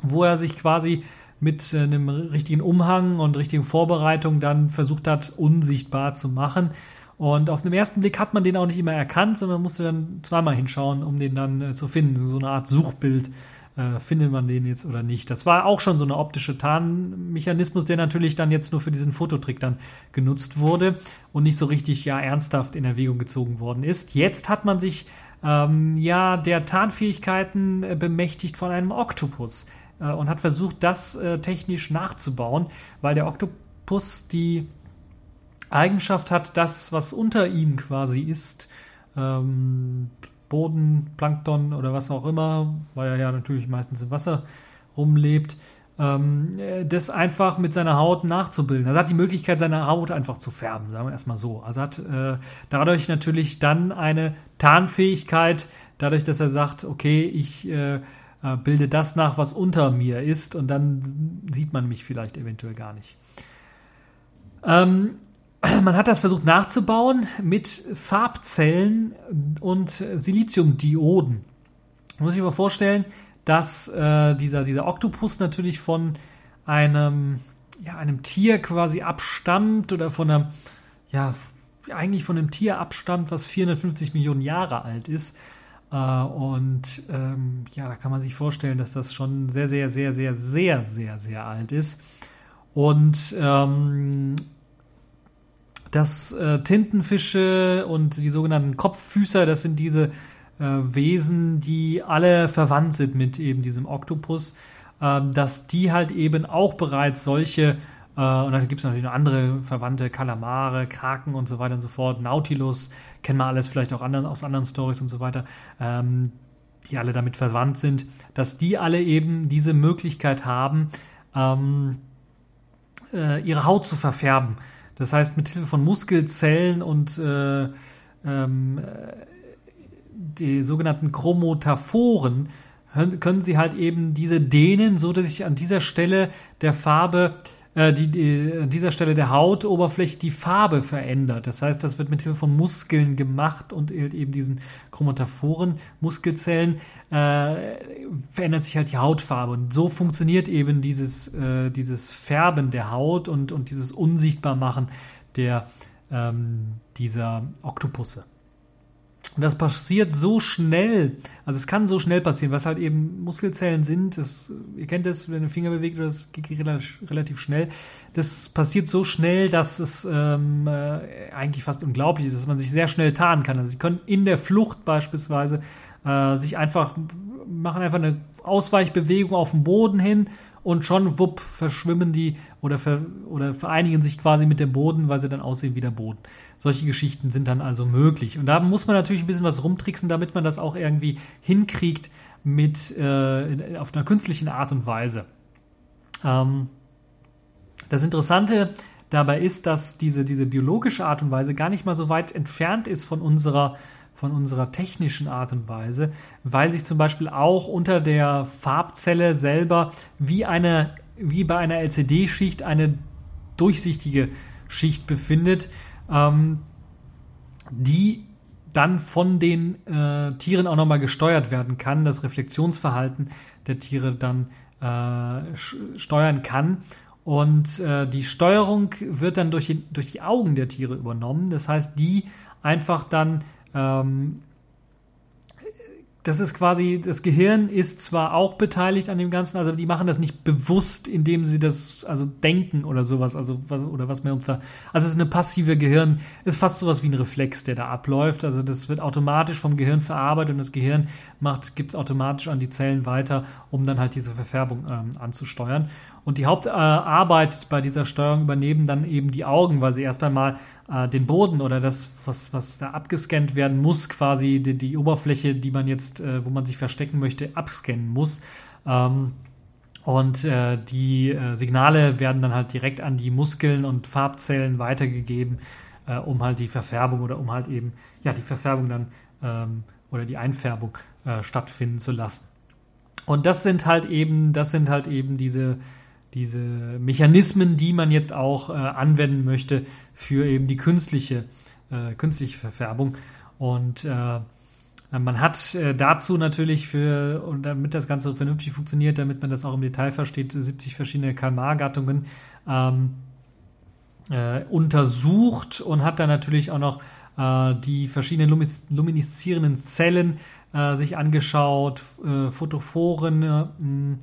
wo er sich quasi mit einem richtigen Umhang und richtigen Vorbereitung dann versucht hat, unsichtbar zu machen. Und auf den ersten Blick hat man den auch nicht immer erkannt, sondern musste dann zweimal hinschauen, um den dann äh, zu finden. So eine Art Suchbild äh, findet man den jetzt oder nicht. Das war auch schon so eine optische Tarnmechanismus, der natürlich dann jetzt nur für diesen Fototrick dann genutzt wurde und nicht so richtig ja ernsthaft in Erwägung gezogen worden ist. Jetzt hat man sich ähm, ja der Tarnfähigkeiten äh, bemächtigt von einem Oktopus äh, und hat versucht, das äh, technisch nachzubauen, weil der Oktopus die Eigenschaft hat, das, was unter ihm quasi ist, ähm, Boden, Plankton oder was auch immer, weil er ja natürlich meistens im Wasser rumlebt, ähm, das einfach mit seiner Haut nachzubilden. Also hat die Möglichkeit, seine Haut einfach zu färben, sagen wir erstmal so. Also hat äh, dadurch natürlich dann eine Tarnfähigkeit, dadurch, dass er sagt, okay, ich äh, äh bilde das nach, was unter mir ist und dann sieht man mich vielleicht eventuell gar nicht. Ähm, man hat das versucht nachzubauen mit Farbzellen und Siliziumdioden. Muss ich mir vorstellen, dass äh, dieser, dieser Oktopus natürlich von einem, ja, einem Tier quasi abstammt oder von einem, ja, eigentlich von einem Tier abstammt, was 450 Millionen Jahre alt ist. Äh, und ähm, ja, da kann man sich vorstellen, dass das schon sehr, sehr, sehr, sehr, sehr, sehr, sehr alt ist. Und ähm, dass äh, Tintenfische und die sogenannten Kopffüßer, das sind diese äh, Wesen, die alle verwandt sind mit eben diesem Oktopus, äh, dass die halt eben auch bereits solche, äh, und dann gibt es natürlich noch andere verwandte Kalamare, Kraken und so weiter und so fort, Nautilus, kennen wir alles vielleicht auch anderen, aus anderen Stories und so weiter, ähm, die alle damit verwandt sind, dass die alle eben diese Möglichkeit haben, ähm, äh, ihre Haut zu verfärben. Das heißt, mit Hilfe von Muskelzellen und äh, ähm, die sogenannten Chromotaphoren können sie halt eben diese dehnen, so dass sich an dieser Stelle der Farbe äh, die, die, an dieser Stelle der Hautoberfläche die Farbe verändert. Das heißt, das wird mit Hilfe von Muskeln gemacht und eben diesen Chromatophoren, Muskelzellen, äh, verändert sich halt die Hautfarbe. Und so funktioniert eben dieses, äh, dieses Färben der Haut und, und dieses Unsichtbarmachen der, ähm, dieser Oktopusse. Und das passiert so schnell, also es kann so schnell passieren, was halt eben Muskelzellen sind. Das, ihr kennt das, wenn ihr Finger bewegt, das geht relativ schnell. Das passiert so schnell, dass es ähm, äh, eigentlich fast unglaublich ist, dass man sich sehr schnell tarnen kann. Also sie können in der Flucht beispielsweise äh, sich einfach machen einfach eine Ausweichbewegung auf den Boden hin und schon wupp verschwimmen die oder, ver, oder vereinigen sich quasi mit dem Boden, weil sie dann aussehen wie der Boden. Solche Geschichten sind dann also möglich. Und da muss man natürlich ein bisschen was rumtricksen, damit man das auch irgendwie hinkriegt mit äh, auf einer künstlichen Art und Weise. Ähm, das Interessante dabei ist, dass diese, diese biologische Art und Weise gar nicht mal so weit entfernt ist von unserer von unserer technischen Art und Weise, weil sich zum Beispiel auch unter der Farbzelle selber wie eine wie bei einer LCD-Schicht eine durchsichtige Schicht befindet, ähm, die dann von den äh, Tieren auch nochmal gesteuert werden kann, das Reflexionsverhalten der Tiere dann äh, steuern kann. Und äh, die Steuerung wird dann durch, durch die Augen der Tiere übernommen. Das heißt, die einfach dann ähm, das ist quasi, das Gehirn ist zwar auch beteiligt an dem Ganzen, also die machen das nicht bewusst, indem sie das also denken oder sowas, also was, oder was wir uns da, also es ist eine passive Gehirn, ist fast sowas wie ein Reflex, der da abläuft, also das wird automatisch vom Gehirn verarbeitet und das Gehirn macht, gibt es automatisch an die Zellen weiter, um dann halt diese Verfärbung ähm, anzusteuern. Und die Hauptarbeit bei dieser Steuerung übernehmen dann eben die Augen, weil sie erst einmal äh, den Boden oder das, was, was da abgescannt werden muss, quasi die, die Oberfläche, die man jetzt, äh, wo man sich verstecken möchte, abscannen muss. Ähm, und äh, die äh, Signale werden dann halt direkt an die Muskeln und Farbzellen weitergegeben, äh, um halt die Verfärbung oder um halt eben, ja, die Verfärbung dann ähm, oder die Einfärbung äh, stattfinden zu lassen. Und das sind halt eben, das sind halt eben diese, diese Mechanismen, die man jetzt auch äh, anwenden möchte für eben die künstliche, äh, künstliche Verfärbung. Und äh, man hat äh, dazu natürlich für, und damit das Ganze vernünftig funktioniert, damit man das auch im Detail versteht, 70 verschiedene Kalmar-Gattungen ähm, äh, untersucht und hat dann natürlich auch noch äh, die verschiedenen lumineszierenden Zellen sich angeschaut, Photophoren,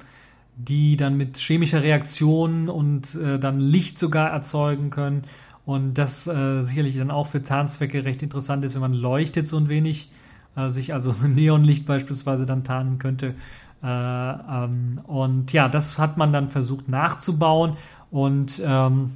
die dann mit chemischer Reaktion und äh, dann Licht sogar erzeugen können. Und das äh, sicherlich dann auch für Tarnzwecke recht interessant ist, wenn man leuchtet so ein wenig, äh, sich also Neonlicht beispielsweise dann tarnen könnte. Äh, ähm, und ja, das hat man dann versucht nachzubauen und ähm,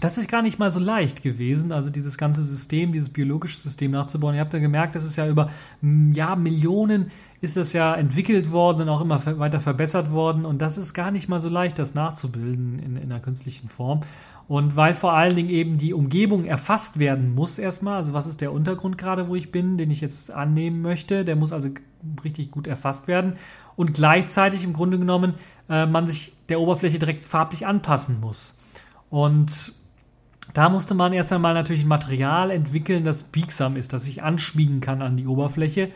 das ist gar nicht mal so leicht gewesen, also dieses ganze System, dieses biologische System nachzubauen. Ihr habt ja gemerkt, das ist ja über ja, Millionen ist das ja entwickelt worden und auch immer weiter verbessert worden. Und das ist gar nicht mal so leicht, das nachzubilden in, in einer künstlichen Form. Und weil vor allen Dingen eben die Umgebung erfasst werden muss erstmal, also was ist der Untergrund gerade, wo ich bin, den ich jetzt annehmen möchte, der muss also richtig gut erfasst werden und gleichzeitig im Grunde genommen äh, man sich der Oberfläche direkt farblich anpassen muss. Und da musste man erst einmal natürlich ein Material entwickeln, das biegsam ist, das sich anschmiegen kann an die Oberfläche.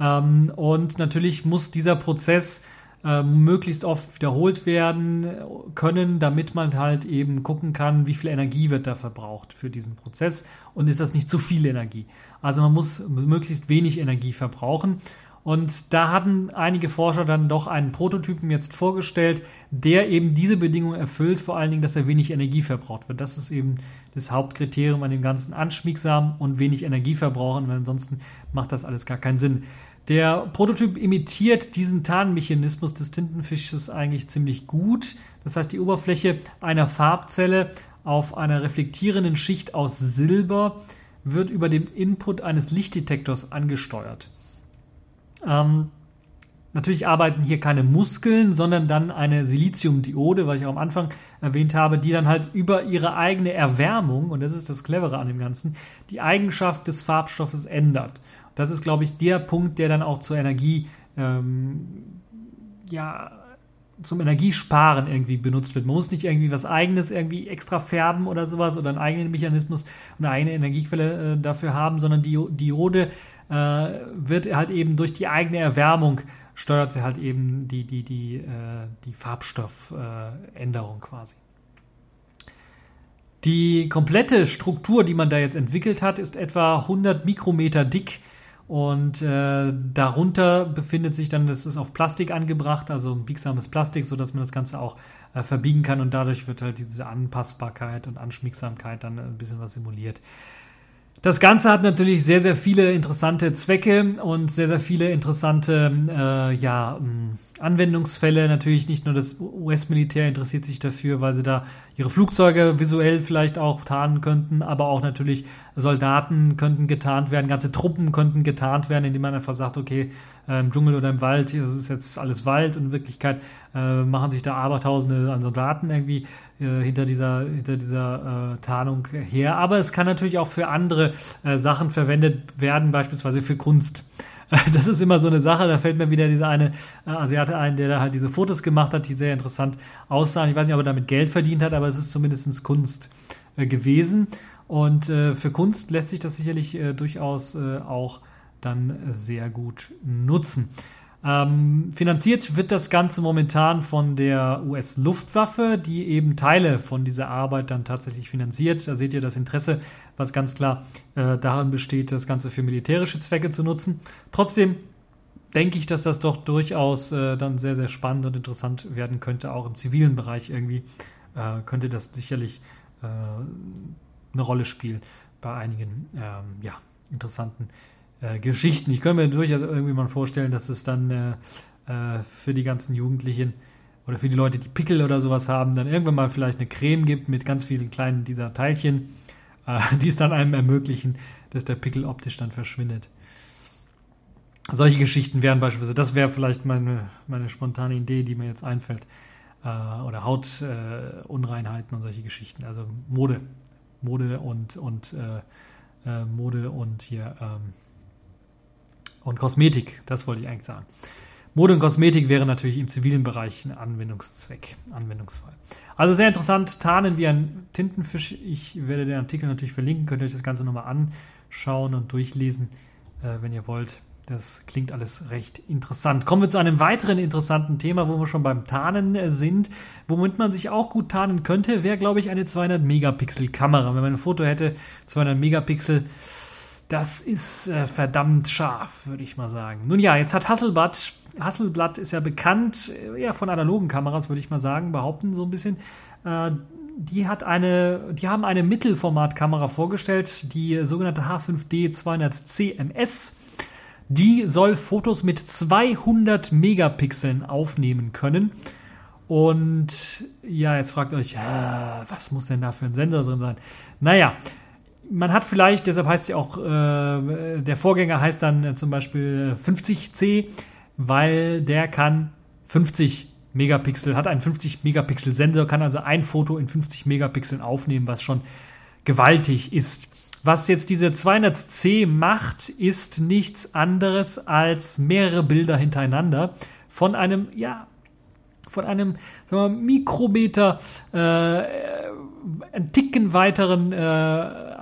Ähm, und natürlich muss dieser Prozess äh, möglichst oft wiederholt werden können, damit man halt eben gucken kann, wie viel Energie wird da verbraucht für diesen Prozess und ist das nicht zu viel Energie. Also man muss möglichst wenig Energie verbrauchen. Und da hatten einige Forscher dann doch einen Prototypen jetzt vorgestellt, der eben diese Bedingungen erfüllt, vor allen Dingen, dass er wenig Energie verbraucht wird. Das ist eben das Hauptkriterium an dem Ganzen anschmiegsam und wenig Energie verbrauchen, weil ansonsten macht das alles gar keinen Sinn. Der Prototyp imitiert diesen Tarnmechanismus des Tintenfisches eigentlich ziemlich gut. Das heißt, die Oberfläche einer Farbzelle auf einer reflektierenden Schicht aus Silber wird über den Input eines Lichtdetektors angesteuert. Ähm, natürlich arbeiten hier keine Muskeln, sondern dann eine Siliziumdiode, was ich auch am Anfang erwähnt habe, die dann halt über ihre eigene Erwärmung, und das ist das Clevere an dem Ganzen, die Eigenschaft des Farbstoffes ändert. Das ist, glaube ich, der Punkt, der dann auch zur Energie, ähm, ja, zum Energiesparen irgendwie benutzt wird. Man muss nicht irgendwie was eigenes irgendwie extra färben oder sowas oder einen eigenen Mechanismus, eine eigene Energiequelle äh, dafür haben, sondern die Diode äh, wird halt eben durch die eigene Erwärmung steuert sie halt eben die, die, die, äh, die Farbstoffänderung quasi. Die komplette Struktur, die man da jetzt entwickelt hat, ist etwa 100 Mikrometer dick und äh, darunter befindet sich dann, das ist auf Plastik angebracht, also ein biegsames Plastik, sodass man das Ganze auch äh, verbiegen kann und dadurch wird halt diese Anpassbarkeit und Anschmiegsamkeit dann ein bisschen was simuliert. Das Ganze hat natürlich sehr, sehr viele interessante Zwecke und sehr, sehr viele interessante äh, ja, ähm, Anwendungsfälle. Natürlich nicht nur das US-Militär interessiert sich dafür, weil sie da ihre Flugzeuge visuell vielleicht auch tarnen könnten, aber auch natürlich Soldaten könnten getarnt werden, ganze Truppen könnten getarnt werden, indem man einfach sagt, okay, äh, im Dschungel oder im Wald, das ist jetzt alles Wald und in Wirklichkeit äh, machen sich da Abertausende an Soldaten irgendwie äh, hinter dieser, hinter dieser äh, Tarnung her. Aber es kann natürlich auch für andere äh, Sachen verwendet werden, beispielsweise für Kunst. Das ist immer so eine Sache, da fällt mir wieder dieser eine äh, Asiate ein, der da halt diese Fotos gemacht hat, die sehr interessant aussahen. Ich weiß nicht, ob er damit Geld verdient hat, aber es ist zumindest Kunst gewesen. Und für Kunst lässt sich das sicherlich durchaus auch dann sehr gut nutzen. Ähm, finanziert wird das Ganze momentan von der US-Luftwaffe, die eben Teile von dieser Arbeit dann tatsächlich finanziert. Da seht ihr das Interesse, was ganz klar äh, daran besteht, das Ganze für militärische Zwecke zu nutzen. Trotzdem denke ich, dass das doch durchaus äh, dann sehr, sehr spannend und interessant werden könnte, auch im zivilen Bereich irgendwie. Äh, könnte das sicherlich äh, eine Rolle spielen bei einigen ähm, ja, interessanten äh, Geschichten. Ich könnte mir durchaus irgendwie mal vorstellen, dass es dann äh, äh, für die ganzen Jugendlichen oder für die Leute, die Pickel oder sowas haben, dann irgendwann mal vielleicht eine Creme gibt mit ganz vielen kleinen dieser Teilchen, äh, die es dann einem ermöglichen, dass der Pickel optisch dann verschwindet. Solche Geschichten wären beispielsweise, das wäre vielleicht meine, meine spontane Idee, die mir jetzt einfällt. Äh, oder Hautunreinheiten und solche Geschichten. Also Mode. Mode und, und Mode und hier ähm, und Kosmetik, das wollte ich eigentlich sagen. Mode und Kosmetik wäre natürlich im zivilen Bereich ein Anwendungszweck, Anwendungsfall. Also sehr interessant, tarnen wie ein Tintenfisch. Ich werde den Artikel natürlich verlinken, könnt ihr euch das Ganze nochmal anschauen und durchlesen, äh, wenn ihr wollt. Das klingt alles recht interessant. Kommen wir zu einem weiteren interessanten Thema, wo wir schon beim Tarnen äh, sind. Womit man sich auch gut tarnen könnte, wäre, glaube ich, eine 200 Megapixel Kamera. Wenn man ein Foto hätte, 200 Megapixel, das ist äh, verdammt scharf, würde ich mal sagen. Nun ja, jetzt hat Hasselblatt, Hasselblatt ist ja bekannt, äh, eher von analogen Kameras, würde ich mal sagen, behaupten so ein bisschen. Äh, die hat eine, die haben eine Mittelformatkamera vorgestellt, die sogenannte H5D 200 CMS. Die soll Fotos mit 200 Megapixeln aufnehmen können. Und ja, jetzt fragt euch, äh, was muss denn da für ein Sensor drin sein? Naja, man hat vielleicht, deshalb heißt ja auch, äh, der Vorgänger heißt dann äh, zum Beispiel 50C, weil der kann 50 Megapixel, hat einen 50 Megapixel Sensor, kann also ein Foto in 50 Megapixeln aufnehmen, was schon gewaltig ist. Was jetzt diese 200C macht, ist nichts anderes als mehrere Bilder hintereinander von einem, ja, von einem sagen wir, Mikrometer äh, einen Ticken weiteren äh,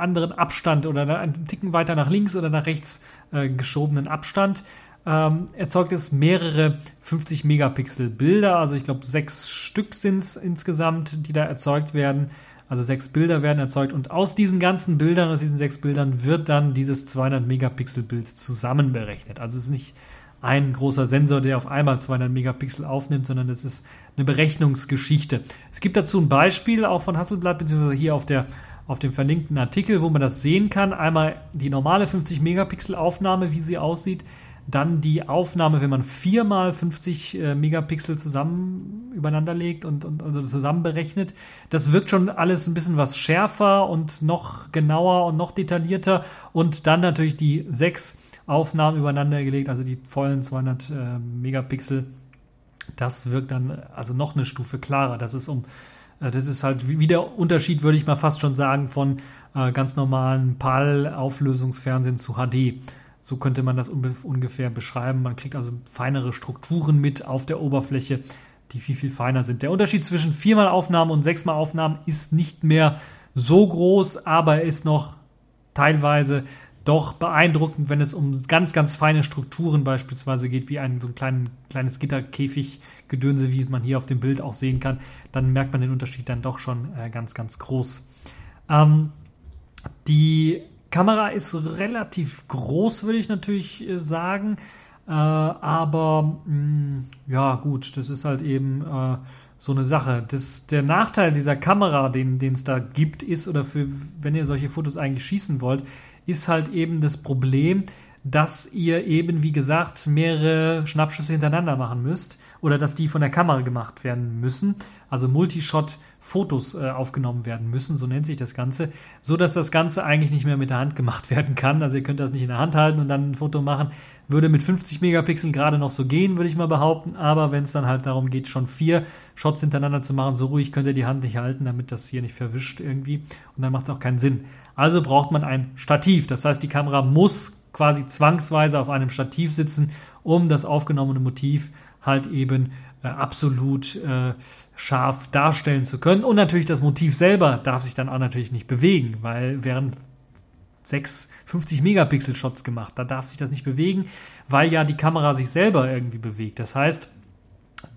anderen Abstand oder einen Ticken weiter nach links oder nach rechts äh, geschobenen Abstand ähm, erzeugt es mehrere 50 Megapixel Bilder. Also ich glaube sechs Stück sind es insgesamt, die da erzeugt werden. Also sechs Bilder werden erzeugt und aus diesen ganzen Bildern, aus diesen sechs Bildern wird dann dieses 200 Megapixel Bild zusammenberechnet. Also es ist nicht ein großer Sensor, der auf einmal 200 Megapixel aufnimmt, sondern es ist eine Berechnungsgeschichte. Es gibt dazu ein Beispiel auch von Hasselblatt, beziehungsweise hier auf, der, auf dem verlinkten Artikel, wo man das sehen kann. Einmal die normale 50 Megapixel Aufnahme, wie sie aussieht. Dann die Aufnahme, wenn man viermal 50 äh, Megapixel zusammen übereinander legt und, und also zusammen berechnet. Das wirkt schon alles ein bisschen was schärfer und noch genauer und noch detaillierter. Und dann natürlich die sechs Aufnahmen übereinander gelegt, also die vollen 200 äh, Megapixel. Das wirkt dann also noch eine Stufe klarer. Das ist um, das ist halt wie, wie, der Unterschied, würde ich mal fast schon sagen, von äh, ganz normalen PAL-Auflösungsfernsehen zu HD. So könnte man das ungefähr beschreiben. Man kriegt also feinere Strukturen mit auf der Oberfläche, die viel, viel feiner sind. Der Unterschied zwischen viermal Aufnahmen und sechsmal Aufnahmen ist nicht mehr so groß, aber er ist noch teilweise doch beeindruckend, wenn es um ganz, ganz feine Strukturen beispielsweise geht, wie ein so ein klein, kleines Gitterkäfig-Gedönse, wie man hier auf dem Bild auch sehen kann, dann merkt man den Unterschied dann doch schon äh, ganz, ganz groß. Ähm, die Kamera ist relativ groß, würde ich natürlich äh, sagen. Äh, aber mh, mm, ja, gut, das ist halt eben äh, so eine Sache. Das, der Nachteil dieser Kamera, den es da gibt, ist, oder für, wenn ihr solche Fotos eigentlich schießen wollt, ist halt eben das Problem, dass ihr eben, wie gesagt, mehrere Schnappschüsse hintereinander machen müsst oder dass die von der Kamera gemacht werden müssen, also Multishot-Fotos äh, aufgenommen werden müssen, so nennt sich das Ganze, so dass das Ganze eigentlich nicht mehr mit der Hand gemacht werden kann. Also ihr könnt das nicht in der Hand halten und dann ein Foto machen. Würde mit 50 Megapixeln gerade noch so gehen, würde ich mal behaupten, aber wenn es dann halt darum geht, schon vier Shots hintereinander zu machen, so ruhig könnt ihr die Hand nicht halten, damit das hier nicht verwischt irgendwie und dann macht es auch keinen Sinn. Also braucht man ein Stativ. Das heißt, die Kamera muss quasi zwangsweise auf einem Stativ sitzen, um das aufgenommene Motiv halt eben äh, absolut äh, scharf darstellen zu können. Und natürlich das Motiv selber darf sich dann auch natürlich nicht bewegen, weil während sechs 50 Megapixel Shots gemacht, da darf sich das nicht bewegen, weil ja die Kamera sich selber irgendwie bewegt. Das heißt,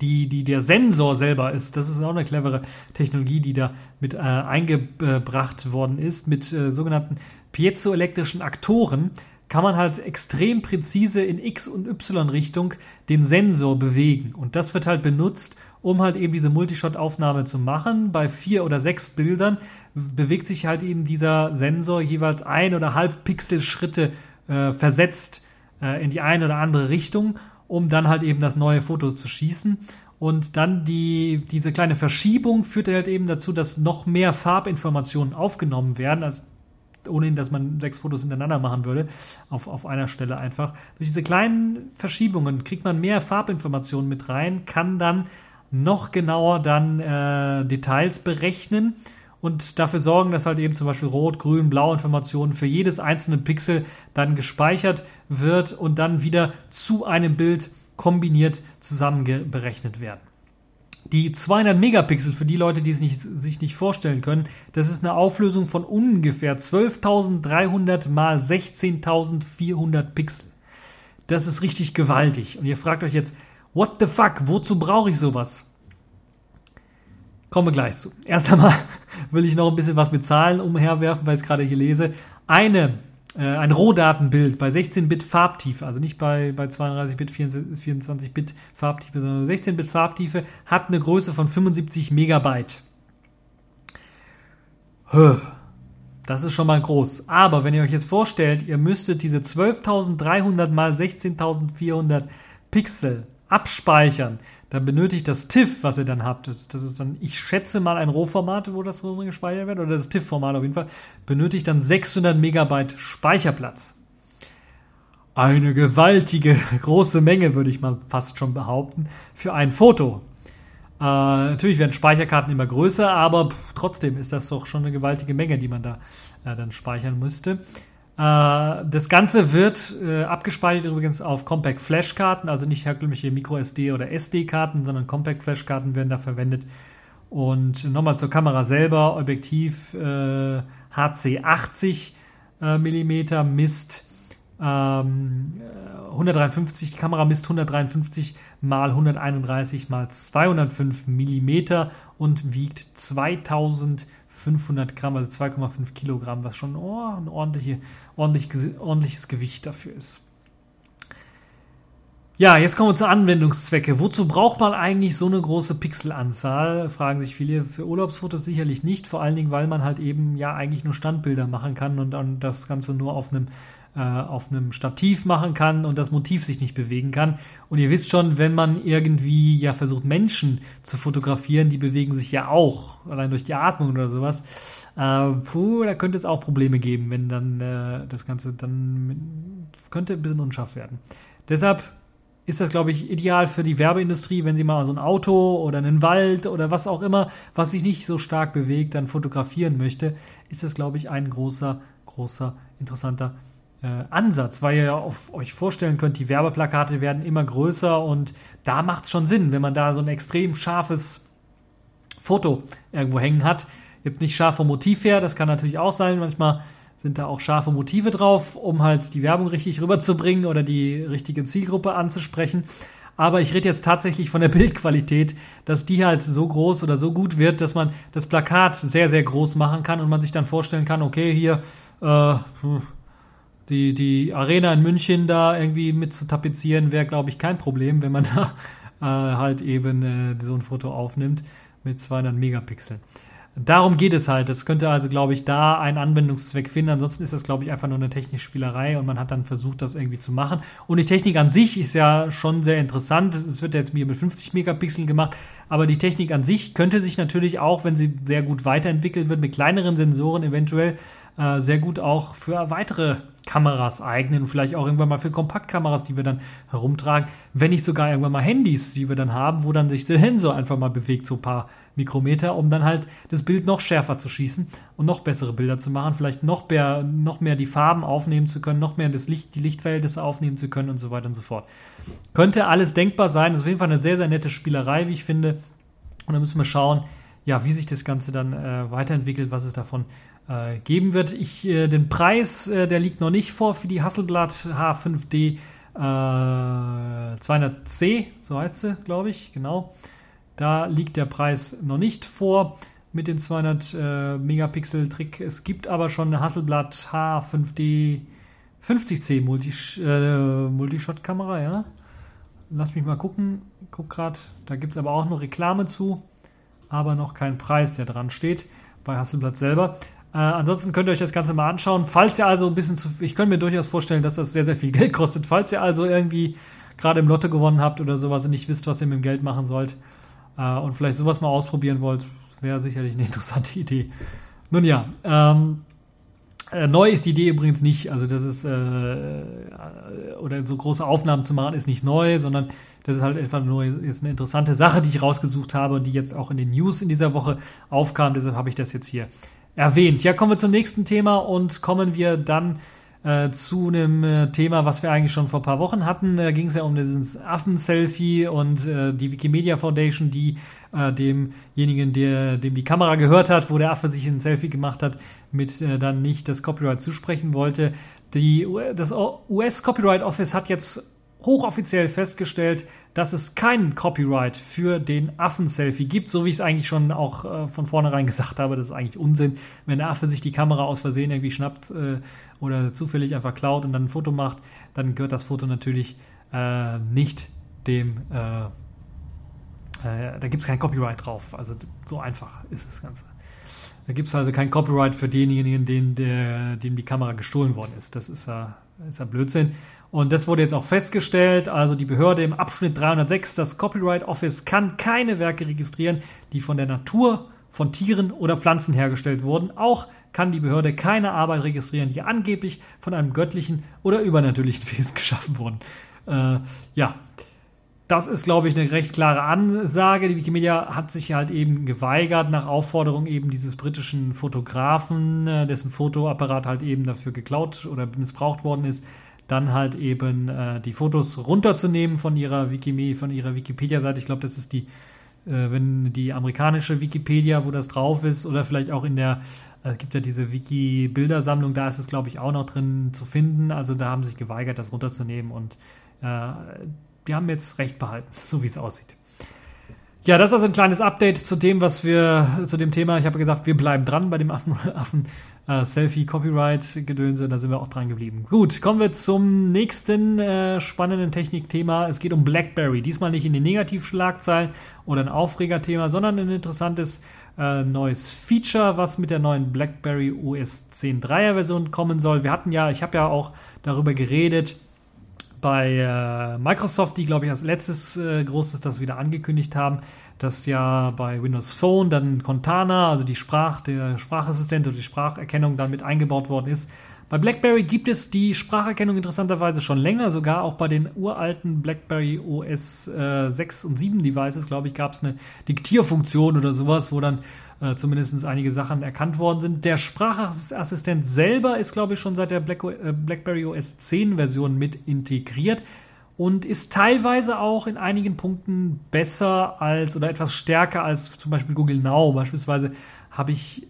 die, die, der Sensor selber ist, das ist auch eine clevere Technologie, die da mit äh, eingebracht worden ist, mit äh, sogenannten piezoelektrischen Aktoren kann man halt extrem präzise in X- und Y-Richtung den Sensor bewegen. Und das wird halt benutzt, um halt eben diese Multishot-Aufnahme zu machen. Bei vier oder sechs Bildern bewegt sich halt eben dieser Sensor jeweils ein oder halb Pixelschritte äh, versetzt äh, in die eine oder andere Richtung, um dann halt eben das neue Foto zu schießen. Und dann die, diese kleine Verschiebung führt halt eben dazu, dass noch mehr Farbinformationen aufgenommen werden, als ohnehin, dass man sechs Fotos hintereinander machen würde, auf, auf einer Stelle einfach. Durch diese kleinen Verschiebungen kriegt man mehr Farbinformationen mit rein, kann dann noch genauer dann äh, Details berechnen und dafür sorgen, dass halt eben zum Beispiel Rot, Grün, Blau Informationen für jedes einzelne Pixel dann gespeichert wird und dann wieder zu einem Bild kombiniert zusammenberechnet werden. Die 200 Megapixel, für die Leute, die es nicht, sich nicht vorstellen können, das ist eine Auflösung von ungefähr 12.300 mal 16.400 Pixel. Das ist richtig gewaltig. Und ihr fragt euch jetzt, what the fuck, wozu brauche ich sowas? Kommen wir gleich zu. Erst einmal will ich noch ein bisschen was mit Zahlen umherwerfen, weil ich es gerade hier lese. Eine ein Rohdatenbild bei 16-Bit Farbtiefe, also nicht bei, bei 32-Bit, 24-Bit Farbtiefe, sondern 16-Bit Farbtiefe, hat eine Größe von 75 Megabyte. Das ist schon mal groß. Aber wenn ihr euch jetzt vorstellt, ihr müsstet diese 12.300 mal 16.400 Pixel abspeichern, dann benötigt das TIFF, was ihr dann habt, das, das ist dann, ich schätze mal ein Rohformat, wo das drin gespeichert wird, oder das TIFF-Format auf jeden Fall, benötigt dann 600 Megabyte Speicherplatz. Eine gewaltige große Menge, würde ich mal fast schon behaupten, für ein Foto. Äh, natürlich werden Speicherkarten immer größer, aber trotzdem ist das doch schon eine gewaltige Menge, die man da äh, dann speichern müsste. Äh, das Ganze wird äh, abgespeichert übrigens auf Compact Flash Karten, also nicht herkömmliche Micro SD oder SD Karten, sondern Compact Flash Karten werden da verwendet. Und nochmal zur Kamera selber, Objektiv äh, HC 80 äh, mm misst ähm, 153, die Kamera misst 153 mal 131 mal 205 mm und wiegt 2000 500 Gramm, also 2,5 Kilogramm, was schon oh, ein ordentliche, ordentlich, ordentliches Gewicht dafür ist. Ja, jetzt kommen wir zu Anwendungszwecke. Wozu braucht man eigentlich so eine große Pixelanzahl? Fragen sich viele. Für Urlaubsfotos sicherlich nicht, vor allen Dingen, weil man halt eben ja eigentlich nur Standbilder machen kann und dann das Ganze nur auf einem äh, auf einem Stativ machen kann und das Motiv sich nicht bewegen kann. Und ihr wisst schon, wenn man irgendwie ja versucht, Menschen zu fotografieren, die bewegen sich ja auch, allein durch die Atmung oder sowas. Äh, puh, da könnte es auch Probleme geben, wenn dann äh, das Ganze dann könnte ein bisschen unscharf werden. Deshalb ist das, glaube ich, ideal für die Werbeindustrie, wenn sie mal so ein Auto oder einen Wald oder was auch immer, was sich nicht so stark bewegt, dann fotografieren möchte, ist das, glaube ich, ein großer, großer, interessanter Ansatz, weil ihr auf euch vorstellen könnt, die Werbeplakate werden immer größer und da macht es schon Sinn, wenn man da so ein extrem scharfes Foto irgendwo hängen hat. Jetzt nicht scharf vom Motiv her, das kann natürlich auch sein. Manchmal sind da auch scharfe Motive drauf, um halt die Werbung richtig rüberzubringen oder die richtige Zielgruppe anzusprechen. Aber ich rede jetzt tatsächlich von der Bildqualität, dass die halt so groß oder so gut wird, dass man das Plakat sehr, sehr groß machen kann und man sich dann vorstellen kann, okay, hier äh, die, die Arena in München da irgendwie mit zu tapezieren, wäre, glaube ich, kein Problem, wenn man da äh, halt eben äh, so ein Foto aufnimmt mit 200 Megapixeln. Darum geht es halt. Das könnte also, glaube ich, da einen Anwendungszweck finden. Ansonsten ist das, glaube ich, einfach nur eine technische Spielerei und man hat dann versucht, das irgendwie zu machen. Und die Technik an sich ist ja schon sehr interessant. Es wird jetzt mir mit 50 Megapixeln gemacht, aber die Technik an sich könnte sich natürlich auch, wenn sie sehr gut weiterentwickelt wird, mit kleineren Sensoren eventuell äh, sehr gut auch für weitere Kameras eignen vielleicht auch irgendwann mal für Kompaktkameras, die wir dann herumtragen, wenn nicht sogar irgendwann mal Handys, die wir dann haben, wo dann sich der Sensor einfach mal bewegt, so ein paar Mikrometer, um dann halt das Bild noch schärfer zu schießen und noch bessere Bilder zu machen, vielleicht noch mehr, noch mehr die Farben aufnehmen zu können, noch mehr das Licht, die Lichtverhältnisse aufnehmen zu können und so weiter und so fort. Könnte alles denkbar sein, das ist auf jeden Fall eine sehr, sehr nette Spielerei, wie ich finde. Und dann müssen wir schauen, ja, wie sich das Ganze dann äh, weiterentwicklt, was es davon äh, geben wird. Ich, äh, den Preis, äh, der liegt noch nicht vor für die Hasselblad H5D 200C, äh, so heißt sie, glaube ich, genau. Da liegt der Preis noch nicht vor mit den 200 äh, Megapixel Trick. Es gibt aber schon eine Hasselblad H5D 50C Multi, äh, Multishot-Kamera, ja. Lass mich mal gucken. Guck gerade, da gibt es aber auch noch Reklame zu, aber noch kein Preis, der dran steht bei Hasselblad selber. Äh, ansonsten könnt ihr euch das Ganze mal anschauen. Falls ihr also ein bisschen zu, ich könnte mir durchaus vorstellen, dass das sehr, sehr viel Geld kostet. Falls ihr also irgendwie gerade im Lotto gewonnen habt oder sowas und nicht wisst, was ihr mit dem Geld machen sollt äh, und vielleicht sowas mal ausprobieren wollt, wäre sicherlich eine interessante Idee. Nun ja, ähm, äh, neu ist die Idee übrigens nicht. Also das ist, äh, oder so große Aufnahmen zu machen ist nicht neu, sondern das ist halt einfach nur jetzt eine interessante Sache, die ich rausgesucht habe und die jetzt auch in den News in dieser Woche aufkam. Deshalb habe ich das jetzt hier erwähnt. Ja, kommen wir zum nächsten Thema und kommen wir dann äh, zu einem äh, Thema, was wir eigentlich schon vor ein paar Wochen hatten. Da ging es ja um dieses Affen-Selfie und äh, die Wikimedia Foundation, die äh, demjenigen, der, dem die Kamera gehört hat, wo der Affe sich ein Selfie gemacht hat, mit äh, dann nicht das Copyright zusprechen wollte. Die, das US Copyright Office hat jetzt hochoffiziell festgestellt, dass es keinen Copyright für den Affen-Selfie gibt, so wie ich es eigentlich schon auch äh, von vornherein gesagt habe. Das ist eigentlich Unsinn. Wenn der Affe sich die Kamera aus Versehen irgendwie schnappt äh, oder zufällig einfach klaut und dann ein Foto macht, dann gehört das Foto natürlich äh, nicht dem. Äh, äh, da gibt es kein Copyright drauf. Also so einfach ist das Ganze. Da gibt es also kein Copyright für denjenigen, den, der, dem die Kamera gestohlen worden ist. Das ist ja, ist ja Blödsinn. Und das wurde jetzt auch festgestellt. Also die Behörde im Abschnitt 306, das Copyright Office kann keine Werke registrieren, die von der Natur, von Tieren oder Pflanzen hergestellt wurden. Auch kann die Behörde keine Arbeit registrieren, die angeblich von einem göttlichen oder übernatürlichen Wesen geschaffen wurden. Äh, ja, das ist, glaube ich, eine recht klare Ansage. Die Wikimedia hat sich halt eben geweigert, nach Aufforderung eben dieses britischen Fotografen, äh, dessen Fotoapparat halt eben dafür geklaut oder missbraucht worden ist, dann halt eben äh, die Fotos runterzunehmen von ihrer Wikimedia, von ihrer Wikipedia-Seite. Ich glaube, das ist die, äh, wenn die amerikanische Wikipedia, wo das drauf ist, oder vielleicht auch in der, äh, es gibt ja diese Wiki-Bildersammlung, da ist es, glaube ich, auch noch drin zu finden. Also da haben sie sich geweigert, das runterzunehmen und äh, die haben jetzt recht behalten, so wie es aussieht. Ja, das ist also ein kleines Update zu dem, was wir, zu dem Thema. Ich habe gesagt, wir bleiben dran bei dem Affen, Affen äh, Selfie Copyright Gedönse, da sind wir auch dran geblieben. Gut, kommen wir zum nächsten äh, spannenden Technikthema. Es geht um BlackBerry. Diesmal nicht in den Negativschlagzeilen oder ein Aufregerthema, sondern ein interessantes äh, neues Feature, was mit der neuen BlackBerry OS 10 3er Version kommen soll. Wir hatten ja, ich habe ja auch darüber geredet, bei äh, Microsoft, die glaube ich als letztes äh, großes das wieder angekündigt haben, dass ja bei Windows Phone dann Cortana, also die Sprach, der Sprachassistent oder die Spracherkennung dann mit eingebaut worden ist. Bei BlackBerry gibt es die Spracherkennung interessanterweise schon länger, sogar auch bei den uralten BlackBerry OS äh, 6 und 7 Devices, glaube ich, gab es eine Diktierfunktion oder sowas, wo dann äh, zumindest einige Sachen erkannt worden sind. Der Sprachassistent selber ist, glaube ich, schon seit der Black, äh, BlackBerry OS 10 Version mit integriert und ist teilweise auch in einigen Punkten besser als oder etwas stärker als zum Beispiel Google Now. Beispielsweise habe ich,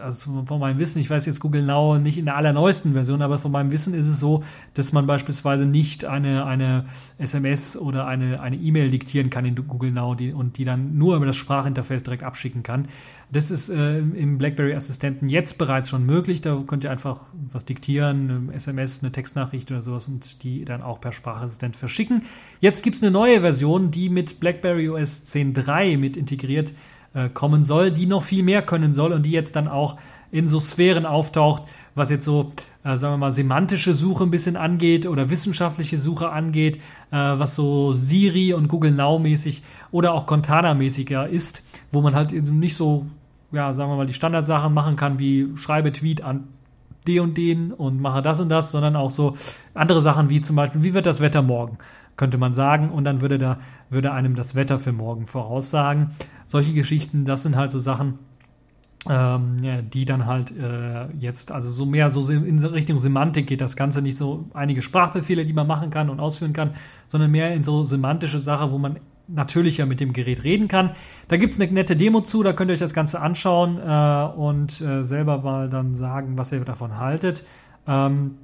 also von meinem Wissen, ich weiß jetzt Google Now nicht in der allerneuesten Version, aber von meinem Wissen ist es so, dass man beispielsweise nicht eine, eine SMS oder eine eine E-Mail diktieren kann in Google Now die, und die dann nur über das Sprachinterface direkt abschicken kann. Das ist äh, im BlackBerry Assistenten jetzt bereits schon möglich. Da könnt ihr einfach was diktieren, eine SMS, eine Textnachricht oder sowas und die dann auch per Sprachassistent verschicken. Jetzt gibt es eine neue Version, die mit BlackBerry OS 10.3 mit integriert äh, kommen soll, die noch viel mehr können soll und die jetzt dann auch in so Sphären auftaucht, was jetzt so, äh, sagen wir mal, semantische Suche ein bisschen angeht oder wissenschaftliche Suche angeht, äh, was so Siri und Google Now mäßig oder auch Contana mäßiger ist, wo man halt nicht so, ja, sagen wir mal, die Standardsachen machen kann, wie schreibe Tweet an den und den und mache das und das, sondern auch so andere Sachen wie zum Beispiel, wie wird das Wetter morgen? Könnte man sagen, und dann würde da, würde einem das Wetter für morgen voraussagen. Solche Geschichten, das sind halt so Sachen, ähm, die dann halt äh, jetzt, also so mehr so in Richtung Semantik geht das Ganze nicht so einige Sprachbefehle, die man machen kann und ausführen kann, sondern mehr in so semantische Sache, wo man natürlicher mit dem Gerät reden kann. Da gibt es eine nette Demo zu, da könnt ihr euch das Ganze anschauen äh, und äh, selber mal dann sagen, was ihr davon haltet. Ähm,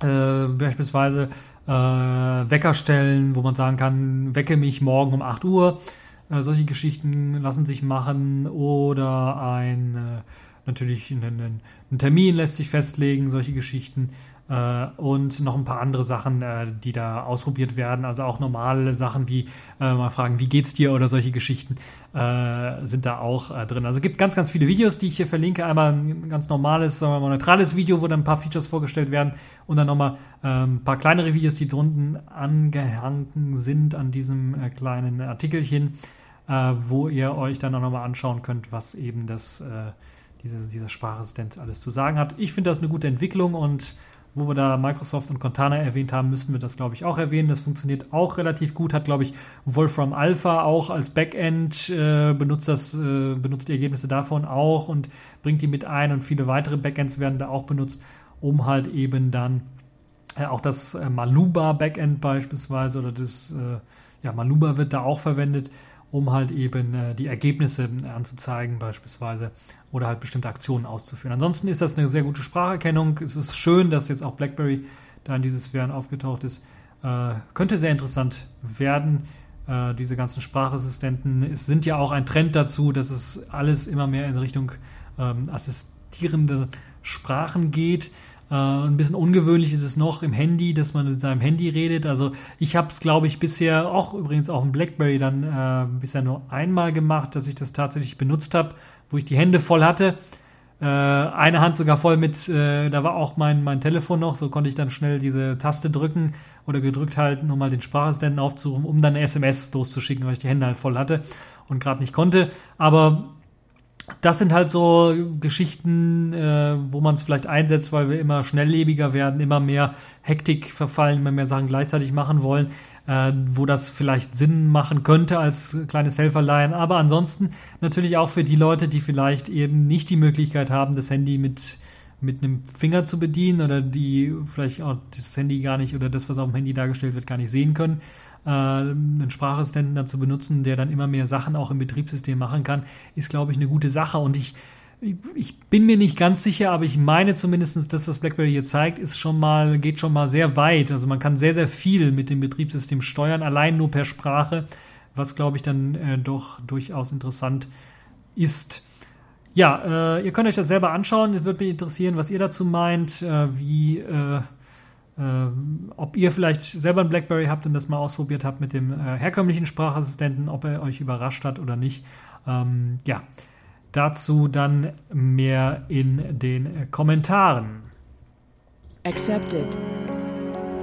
äh, beispielsweise äh, Wecker stellen, wo man sagen kann, wecke mich morgen um 8 Uhr. Äh, solche Geschichten lassen sich machen oder ein äh, natürlich einen, einen, Termin lässt sich festlegen, solche Geschichten äh, und noch ein paar andere Sachen, äh, die da ausprobiert werden. Also auch normale Sachen wie äh, mal fragen, wie geht's dir oder solche Geschichten äh, sind da auch äh, drin. Also es gibt ganz, ganz viele Videos, die ich hier verlinke. Einmal ein ganz normales, sagen wir mal, neutrales Video, wo dann ein paar Features vorgestellt werden und dann nochmal ähm, ein paar kleinere Videos, die drunten angehangen sind an diesem äh, kleinen Artikelchen, wo ihr euch dann auch nochmal anschauen könnt, was eben das dieser, dieser Sprachassistent alles zu sagen hat. Ich finde das eine gute Entwicklung und wo wir da Microsoft und Cortana erwähnt haben, müssten wir das, glaube ich, auch erwähnen. Das funktioniert auch relativ gut, hat, glaube ich, Wolfram Alpha auch als Backend, äh, benutzt das, äh, benutzt die Ergebnisse davon auch und bringt die mit ein und viele weitere Backends werden da auch benutzt, um halt eben dann äh, auch das äh, Maluba Backend beispielsweise oder das, äh, ja, Maluba wird da auch verwendet, um halt eben äh, die Ergebnisse äh, anzuzeigen beispielsweise oder halt bestimmte Aktionen auszuführen. Ansonsten ist das eine sehr gute Spracherkennung. Es ist schön, dass jetzt auch BlackBerry da in dieses Sphären aufgetaucht ist. Äh, könnte sehr interessant werden. Äh, diese ganzen Sprachassistenten es sind ja auch ein Trend dazu, dass es alles immer mehr in Richtung ähm, assistierende Sprachen geht. Äh, ein bisschen ungewöhnlich ist es noch im Handy, dass man mit seinem Handy redet. Also ich habe es, glaube ich, bisher auch übrigens auf dem BlackBerry dann äh, bisher nur einmal gemacht, dass ich das tatsächlich benutzt habe, wo ich die Hände voll hatte. Äh, eine Hand sogar voll mit, äh, da war auch mein, mein Telefon noch, so konnte ich dann schnell diese Taste drücken oder gedrückt halten, um mal den Sprachassistenten aufzurufen, um dann eine SMS loszuschicken, weil ich die Hände halt voll hatte und gerade nicht konnte. Aber das sind halt so Geschichten, äh, wo man es vielleicht einsetzt, weil wir immer schnelllebiger werden, immer mehr Hektik verfallen, immer mehr Sachen gleichzeitig machen wollen, äh, wo das vielleicht Sinn machen könnte als kleines Helferlein. Aber ansonsten natürlich auch für die Leute, die vielleicht eben nicht die Möglichkeit haben, das Handy mit mit einem Finger zu bedienen oder die vielleicht auch das Handy gar nicht oder das, was auf dem Handy dargestellt wird, gar nicht sehen können äh, einen Sprachassistenten dann zu benutzen, der dann immer mehr Sachen auch im Betriebssystem machen kann, ist, glaube ich, eine gute Sache. Und ich, ich bin mir nicht ganz sicher, aber ich meine zumindest, das, was BlackBerry hier zeigt, ist schon mal, geht schon mal sehr weit. Also man kann sehr, sehr viel mit dem Betriebssystem steuern, allein nur per Sprache, was, glaube ich, dann äh, doch durchaus interessant ist. Ja, äh, ihr könnt euch das selber anschauen. Es würde mich interessieren, was ihr dazu meint, äh, wie äh, ähm, ob ihr vielleicht selber ein BlackBerry habt und das mal ausprobiert habt mit dem äh, herkömmlichen Sprachassistenten, ob er euch überrascht hat oder nicht. Ähm, ja, dazu dann mehr in den Kommentaren. Accepted.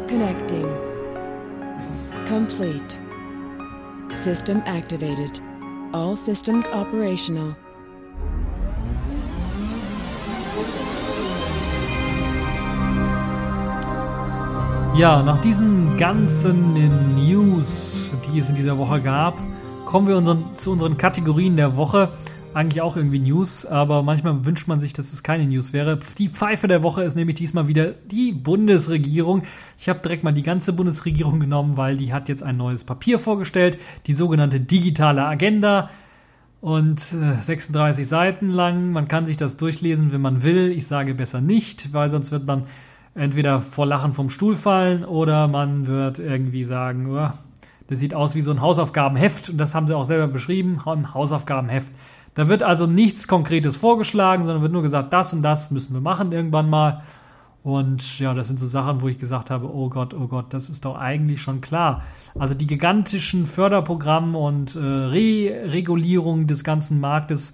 Connecting. Complete. System activated. All systems operational. Ja, nach diesen ganzen News, die es in dieser Woche gab, kommen wir unseren, zu unseren Kategorien der Woche. eigentlich auch irgendwie News, aber manchmal wünscht man sich, dass es keine News wäre. Die Pfeife der Woche ist nämlich diesmal wieder die Bundesregierung. Ich habe direkt mal die ganze Bundesregierung genommen, weil die hat jetzt ein neues Papier vorgestellt, die sogenannte digitale Agenda und äh, 36 Seiten lang. Man kann sich das durchlesen, wenn man will. Ich sage besser nicht, weil sonst wird man entweder vor Lachen vom Stuhl fallen oder man wird irgendwie sagen, oh, das sieht aus wie so ein Hausaufgabenheft und das haben sie auch selber beschrieben, ein Hausaufgabenheft. Da wird also nichts Konkretes vorgeschlagen, sondern wird nur gesagt, das und das müssen wir machen irgendwann mal. Und ja, das sind so Sachen, wo ich gesagt habe, oh Gott, oh Gott, das ist doch eigentlich schon klar. Also die gigantischen Förderprogramme und äh, Re-Regulierung des ganzen Marktes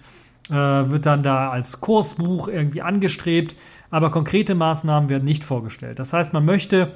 äh, wird dann da als Kursbuch irgendwie angestrebt, aber konkrete Maßnahmen werden nicht vorgestellt. Das heißt, man möchte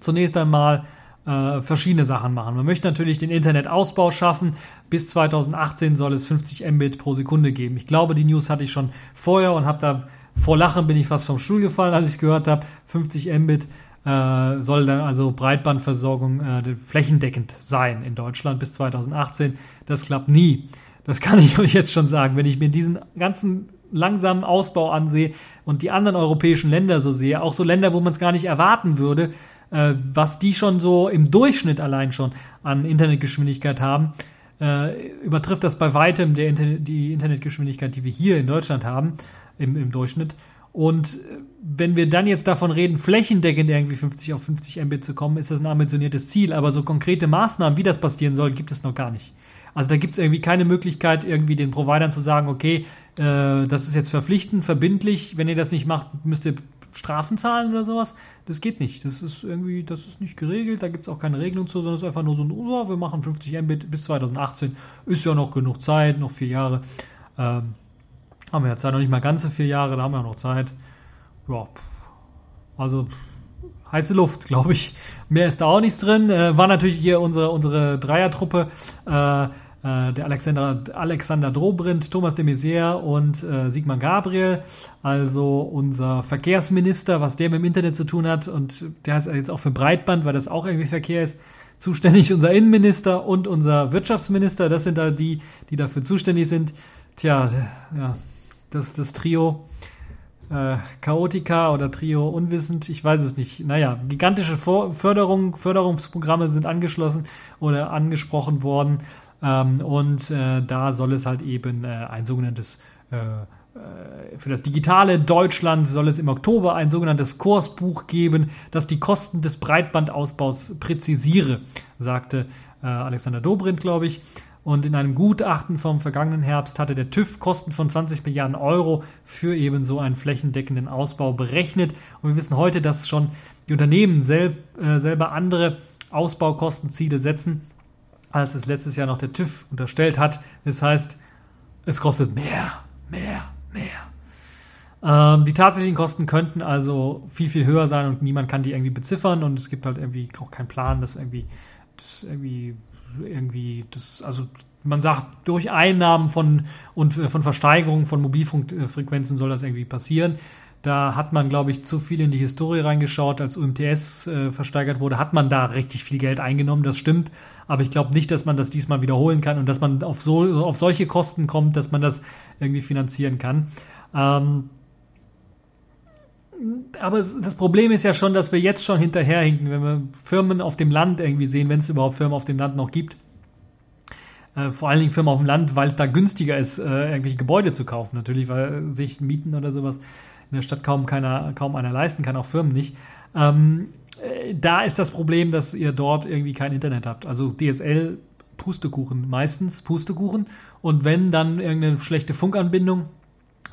zunächst einmal äh, verschiedene Sachen machen. Man möchte natürlich den Internetausbau schaffen. Bis 2018 soll es 50 Mbit pro Sekunde geben. Ich glaube, die News hatte ich schon vorher und habe da vor Lachen bin ich fast vom Stuhl gefallen, als ich es gehört habe. 50 Mbit äh, soll dann also Breitbandversorgung äh, flächendeckend sein in Deutschland bis 2018. Das klappt nie. Das kann ich euch jetzt schon sagen. Wenn ich mir diesen ganzen langsamen Ausbau ansehe und die anderen europäischen Länder so sehe, auch so Länder, wo man es gar nicht erwarten würde, äh, was die schon so im Durchschnitt allein schon an Internetgeschwindigkeit haben, äh, übertrifft das bei weitem der Internet, die Internetgeschwindigkeit, die wir hier in Deutschland haben im, im Durchschnitt. Und äh, wenn wir dann jetzt davon reden, flächendeckend irgendwie 50 auf 50 Mbit zu kommen, ist das ein ambitioniertes Ziel. Aber so konkrete Maßnahmen, wie das passieren soll, gibt es noch gar nicht. Also da gibt es irgendwie keine Möglichkeit, irgendwie den Providern zu sagen, okay, äh, das ist jetzt verpflichtend, verbindlich, wenn ihr das nicht macht, müsst ihr Strafen zahlen oder sowas. Das geht nicht. Das ist irgendwie, das ist nicht geregelt, da gibt es auch keine Regelung zu, sondern es ist einfach nur so ein, oh, wir machen 50 Mbit bis 2018, ist ja noch genug Zeit, noch vier Jahre. Ähm, haben wir ja Zeit, noch nicht mal ganze vier Jahre, da haben wir ja noch Zeit. Ja, also heiße Luft, glaube ich. Mehr ist da auch nichts drin. Äh, war natürlich hier unsere, unsere Dreiertruppe. Äh, äh, der Alexander, Alexander Dobrindt, Thomas de Maizière und äh, Sigmar Gabriel, also unser Verkehrsminister, was der mit dem Internet zu tun hat und der ist jetzt auch für Breitband, weil das auch irgendwie Verkehr ist, zuständig, unser Innenminister und unser Wirtschaftsminister, das sind da die, die dafür zuständig sind. Tja, ja, das, das Trio äh, Chaotica oder Trio Unwissend, ich weiß es nicht. Naja, gigantische Förderung, Förderungsprogramme sind angeschlossen oder angesprochen worden. Ähm, und äh, da soll es halt eben äh, ein sogenanntes äh, äh, für das digitale Deutschland soll es im Oktober ein sogenanntes Kursbuch geben, das die Kosten des Breitbandausbaus präzisiere, sagte äh, Alexander Dobrindt, glaube ich. Und in einem Gutachten vom vergangenen Herbst hatte der TÜV Kosten von 20 Milliarden Euro für eben so einen flächendeckenden Ausbau berechnet. Und wir wissen heute, dass schon die Unternehmen sel äh, selber andere Ausbaukostenziele setzen als es letztes Jahr noch der TÜV unterstellt hat. Das heißt, es kostet mehr, mehr, mehr. Ähm, die tatsächlichen Kosten könnten also viel, viel höher sein und niemand kann die irgendwie beziffern und es gibt halt irgendwie auch keinen Plan, dass irgendwie, das irgendwie, irgendwie, das, also man sagt, durch Einnahmen von und äh, von Versteigerungen von Mobilfunkfrequenzen soll das irgendwie passieren. Da hat man, glaube ich, zu viel in die Historie reingeschaut. Als UMTS äh, versteigert wurde, hat man da richtig viel Geld eingenommen. Das stimmt. Aber ich glaube nicht, dass man das diesmal wiederholen kann und dass man auf, so, auf solche Kosten kommt, dass man das irgendwie finanzieren kann. Ähm, aber das Problem ist ja schon, dass wir jetzt schon hinterherhinken, wenn wir Firmen auf dem Land irgendwie sehen, wenn es überhaupt Firmen auf dem Land noch gibt. Äh, vor allen Dingen Firmen auf dem Land, weil es da günstiger ist, äh, irgendwelche Gebäude zu kaufen. Natürlich, weil sich Mieten oder sowas in der Stadt kaum, keiner, kaum einer leisten kann, auch Firmen nicht. Ähm, äh, da ist das Problem, dass ihr dort irgendwie kein Internet habt. Also DSL Pustekuchen, meistens Pustekuchen. Und wenn dann irgendeine schlechte Funkanbindung,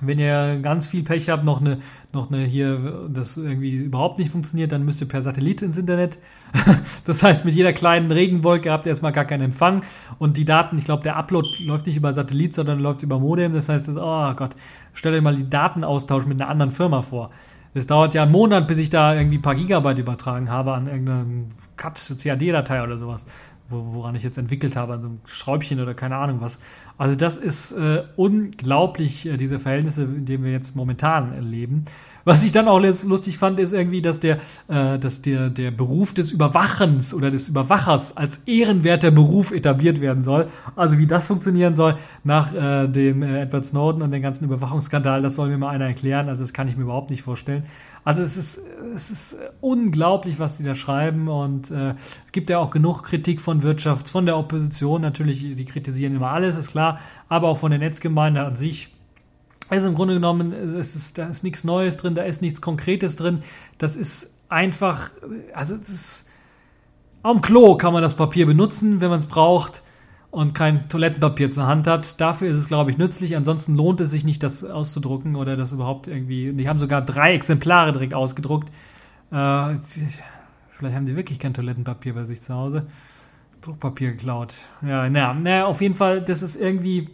wenn ihr ganz viel Pech habt, noch eine, noch eine hier, das irgendwie überhaupt nicht funktioniert, dann müsst ihr per Satellit ins Internet. das heißt, mit jeder kleinen Regenwolke habt ihr erstmal gar keinen Empfang und die Daten, ich glaube, der Upload läuft nicht über Satellit, sondern läuft über Modem. Das heißt, das, oh Gott, stellt euch mal die Datenaustausch mit einer anderen Firma vor. Es dauert ja einen Monat, bis ich da irgendwie ein paar Gigabyte übertragen habe an irgendeinem Cut, CAD-Datei oder sowas woran ich jetzt entwickelt habe, an so einem Schräubchen oder keine Ahnung was. Also das ist äh, unglaublich, äh, diese Verhältnisse, in denen wir jetzt momentan erleben. Was ich dann auch lustig fand, ist irgendwie, dass der, äh, dass der, der Beruf des Überwachens oder des Überwachers als ehrenwerter Beruf etabliert werden soll. Also wie das funktionieren soll nach äh, dem äh, Edward Snowden und dem ganzen Überwachungsskandal, das soll mir mal einer erklären. Also das kann ich mir überhaupt nicht vorstellen. Also es ist, es ist unglaublich, was die da schreiben und äh, es gibt ja auch genug Kritik von Wirtschaft, von der Opposition natürlich, die kritisieren immer alles, ist klar, aber auch von der Netzgemeinde an sich also im Grunde genommen, es ist, da ist nichts Neues drin, da ist nichts Konkretes drin. Das ist einfach, also es ist, am Klo kann man das Papier benutzen, wenn man es braucht und kein Toilettenpapier zur Hand hat. Dafür ist es, glaube ich, nützlich. Ansonsten lohnt es sich nicht, das auszudrucken oder das überhaupt irgendwie. Die haben sogar drei Exemplare direkt ausgedruckt. Äh, vielleicht haben die wirklich kein Toilettenpapier bei sich zu Hause. Druckpapier geklaut. Ja, naja, naja, auf jeden Fall, das ist irgendwie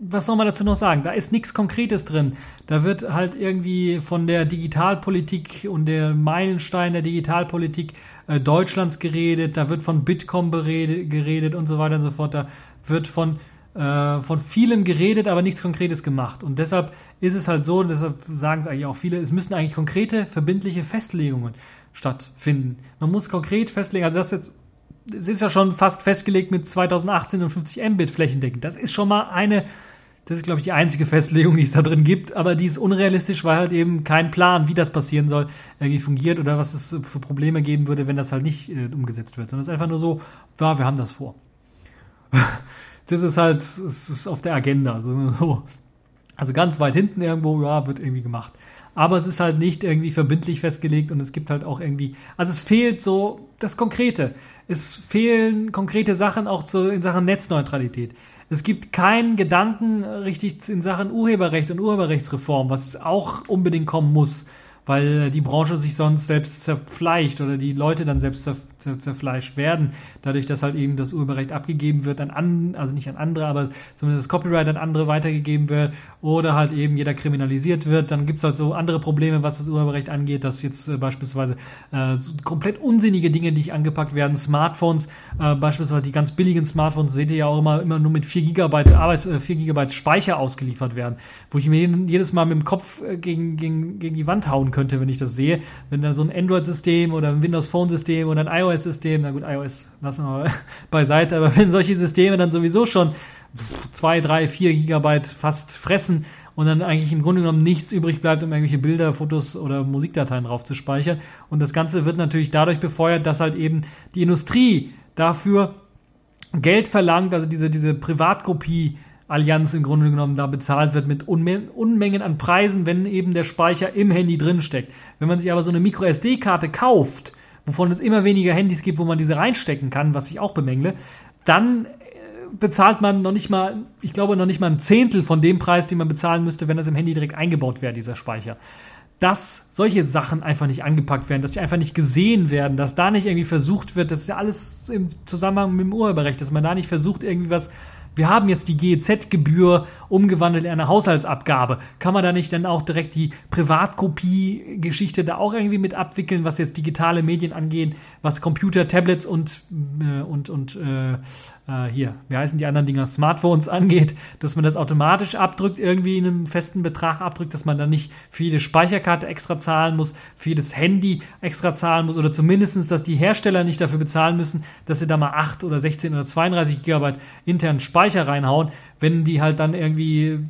was soll man dazu noch sagen? Da ist nichts Konkretes drin. Da wird halt irgendwie von der Digitalpolitik und der Meilenstein der Digitalpolitik äh, Deutschlands geredet. Da wird von Bitkom berede, geredet und so weiter und so fort. Da wird von, äh, von vielem geredet, aber nichts Konkretes gemacht. Und deshalb ist es halt so, und deshalb sagen es eigentlich auch viele, es müssen eigentlich konkrete, verbindliche Festlegungen stattfinden. Man muss konkret festlegen, also das jetzt es ist ja schon fast festgelegt mit 2018 und 50 Mbit flächendeckend. Das ist schon mal eine, das ist glaube ich die einzige Festlegung, die es da drin gibt, aber die ist unrealistisch, weil halt eben kein Plan, wie das passieren soll, irgendwie fungiert oder was es für Probleme geben würde, wenn das halt nicht äh, umgesetzt wird, sondern es ist einfach nur so, ja, wir haben das vor. das ist halt das ist auf der Agenda, so. also ganz weit hinten irgendwo, ja, wird irgendwie gemacht aber es ist halt nicht irgendwie verbindlich festgelegt und es gibt halt auch irgendwie, also es fehlt so das Konkrete. Es fehlen konkrete Sachen auch zu, in Sachen Netzneutralität. Es gibt keinen Gedanken richtig in Sachen Urheberrecht und Urheberrechtsreform, was auch unbedingt kommen muss weil die Branche sich sonst selbst zerfleischt oder die Leute dann selbst zerfleischt werden, dadurch, dass halt eben das Urheberrecht abgegeben wird an, an also nicht an andere, aber zumindest das Copyright an andere weitergegeben wird oder halt eben jeder kriminalisiert wird, dann gibt's halt so andere Probleme, was das Urheberrecht angeht, dass jetzt äh, beispielsweise äh, komplett unsinnige Dinge, die angepackt werden, Smartphones, äh, beispielsweise die ganz billigen Smartphones, seht ihr ja auch immer, immer nur mit 4 Gigabyte Arbeit, äh, 4 Gigabyte Speicher ausgeliefert werden, wo ich mir jedes Mal mit dem Kopf äh, gegen, gegen, gegen die Wand hauen könnte, wenn ich das sehe. Wenn dann so ein Android-System oder ein Windows Phone-System oder ein iOS-System, na gut, iOS lassen wir mal beiseite, aber wenn solche Systeme dann sowieso schon zwei, drei, vier Gigabyte fast fressen und dann eigentlich im Grunde genommen nichts übrig bleibt, um irgendwelche Bilder, Fotos oder Musikdateien drauf zu speichern. Und das Ganze wird natürlich dadurch befeuert, dass halt eben die Industrie dafür Geld verlangt, also diese, diese Privatkopie Allianz im Grunde genommen da bezahlt wird mit Unmengen an Preisen, wenn eben der Speicher im Handy drin steckt. Wenn man sich aber so eine MicroSD-Karte kauft, wovon es immer weniger Handys gibt, wo man diese reinstecken kann, was ich auch bemängle, dann äh, bezahlt man noch nicht mal, ich glaube noch nicht mal ein Zehntel von dem Preis, den man bezahlen müsste, wenn das im Handy direkt eingebaut wäre, dieser Speicher. Dass solche Sachen einfach nicht angepackt werden, dass sie einfach nicht gesehen werden, dass da nicht irgendwie versucht wird, das ist ja alles im Zusammenhang mit dem Urheberrecht, dass man da nicht versucht, irgendwie was wir haben jetzt die GEZ-Gebühr umgewandelt in eine Haushaltsabgabe. Kann man da nicht dann auch direkt die Privatkopie-Geschichte da auch irgendwie mit abwickeln, was jetzt digitale Medien angeht, was Computer, Tablets und, äh, und, und äh, äh, hier, wie heißen die anderen Dinger, Smartphones angeht, dass man das automatisch abdrückt, irgendwie in einem festen Betrag abdrückt, dass man dann nicht für jede Speicherkarte extra zahlen muss, für jedes Handy extra zahlen muss oder zumindestens, dass die Hersteller nicht dafür bezahlen müssen, dass sie da mal 8 oder 16 oder 32 Gigabyte internen Speicher reinhauen, wenn die halt dann irgendwie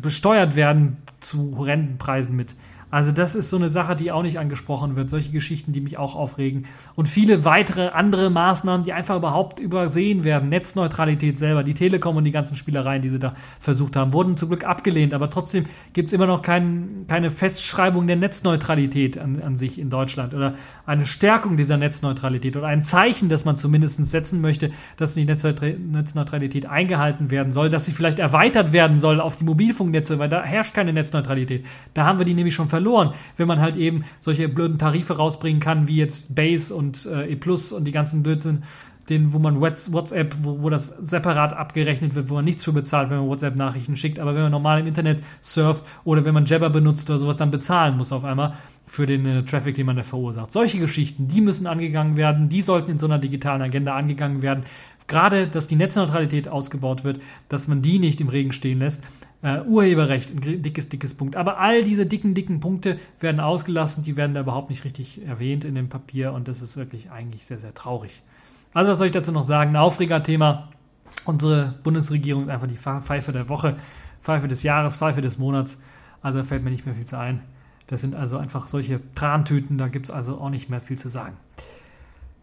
besteuert werden zu horrenden Preisen mit. Also das ist so eine Sache, die auch nicht angesprochen wird. Solche Geschichten, die mich auch aufregen. Und viele weitere andere Maßnahmen, die einfach überhaupt übersehen werden. Netzneutralität selber, die Telekom und die ganzen Spielereien, die sie da versucht haben, wurden zum Glück abgelehnt. Aber trotzdem gibt es immer noch kein, keine Festschreibung der Netzneutralität an, an sich in Deutschland oder eine Stärkung dieser Netzneutralität oder ein Zeichen, das man zumindest setzen möchte, dass die Netzneutralität eingehalten werden soll, dass sie vielleicht erweitert werden soll auf die Mobilfunknetze, weil da herrscht keine Netzneutralität. Da haben wir die nämlich schon verloren verloren, wenn man halt eben solche blöden Tarife rausbringen kann, wie jetzt Base und äh, E Plus und die ganzen Blödsinn, den, wo man WhatsApp, wo, wo das separat abgerechnet wird, wo man nichts für bezahlt, wenn man WhatsApp-Nachrichten schickt, aber wenn man normal im Internet surft oder wenn man Jabber benutzt oder sowas, dann bezahlen muss auf einmal für den äh, Traffic, den man da verursacht. Solche Geschichten, die müssen angegangen werden, die sollten in so einer digitalen Agenda angegangen werden. Gerade, dass die Netzneutralität ausgebaut wird, dass man die nicht im Regen stehen lässt. Uh, Urheberrecht, ein dickes, dickes Punkt. Aber all diese dicken, dicken Punkte werden ausgelassen, die werden da überhaupt nicht richtig erwähnt in dem Papier und das ist wirklich eigentlich sehr, sehr traurig. Also, was soll ich dazu noch sagen? Ein Aufregerthema. Unsere Bundesregierung ist einfach die Pfeife der Woche, Pfeife des Jahres, Pfeife des Monats. Also fällt mir nicht mehr viel zu ein. Das sind also einfach solche Trantüten, da gibt es also auch nicht mehr viel zu sagen.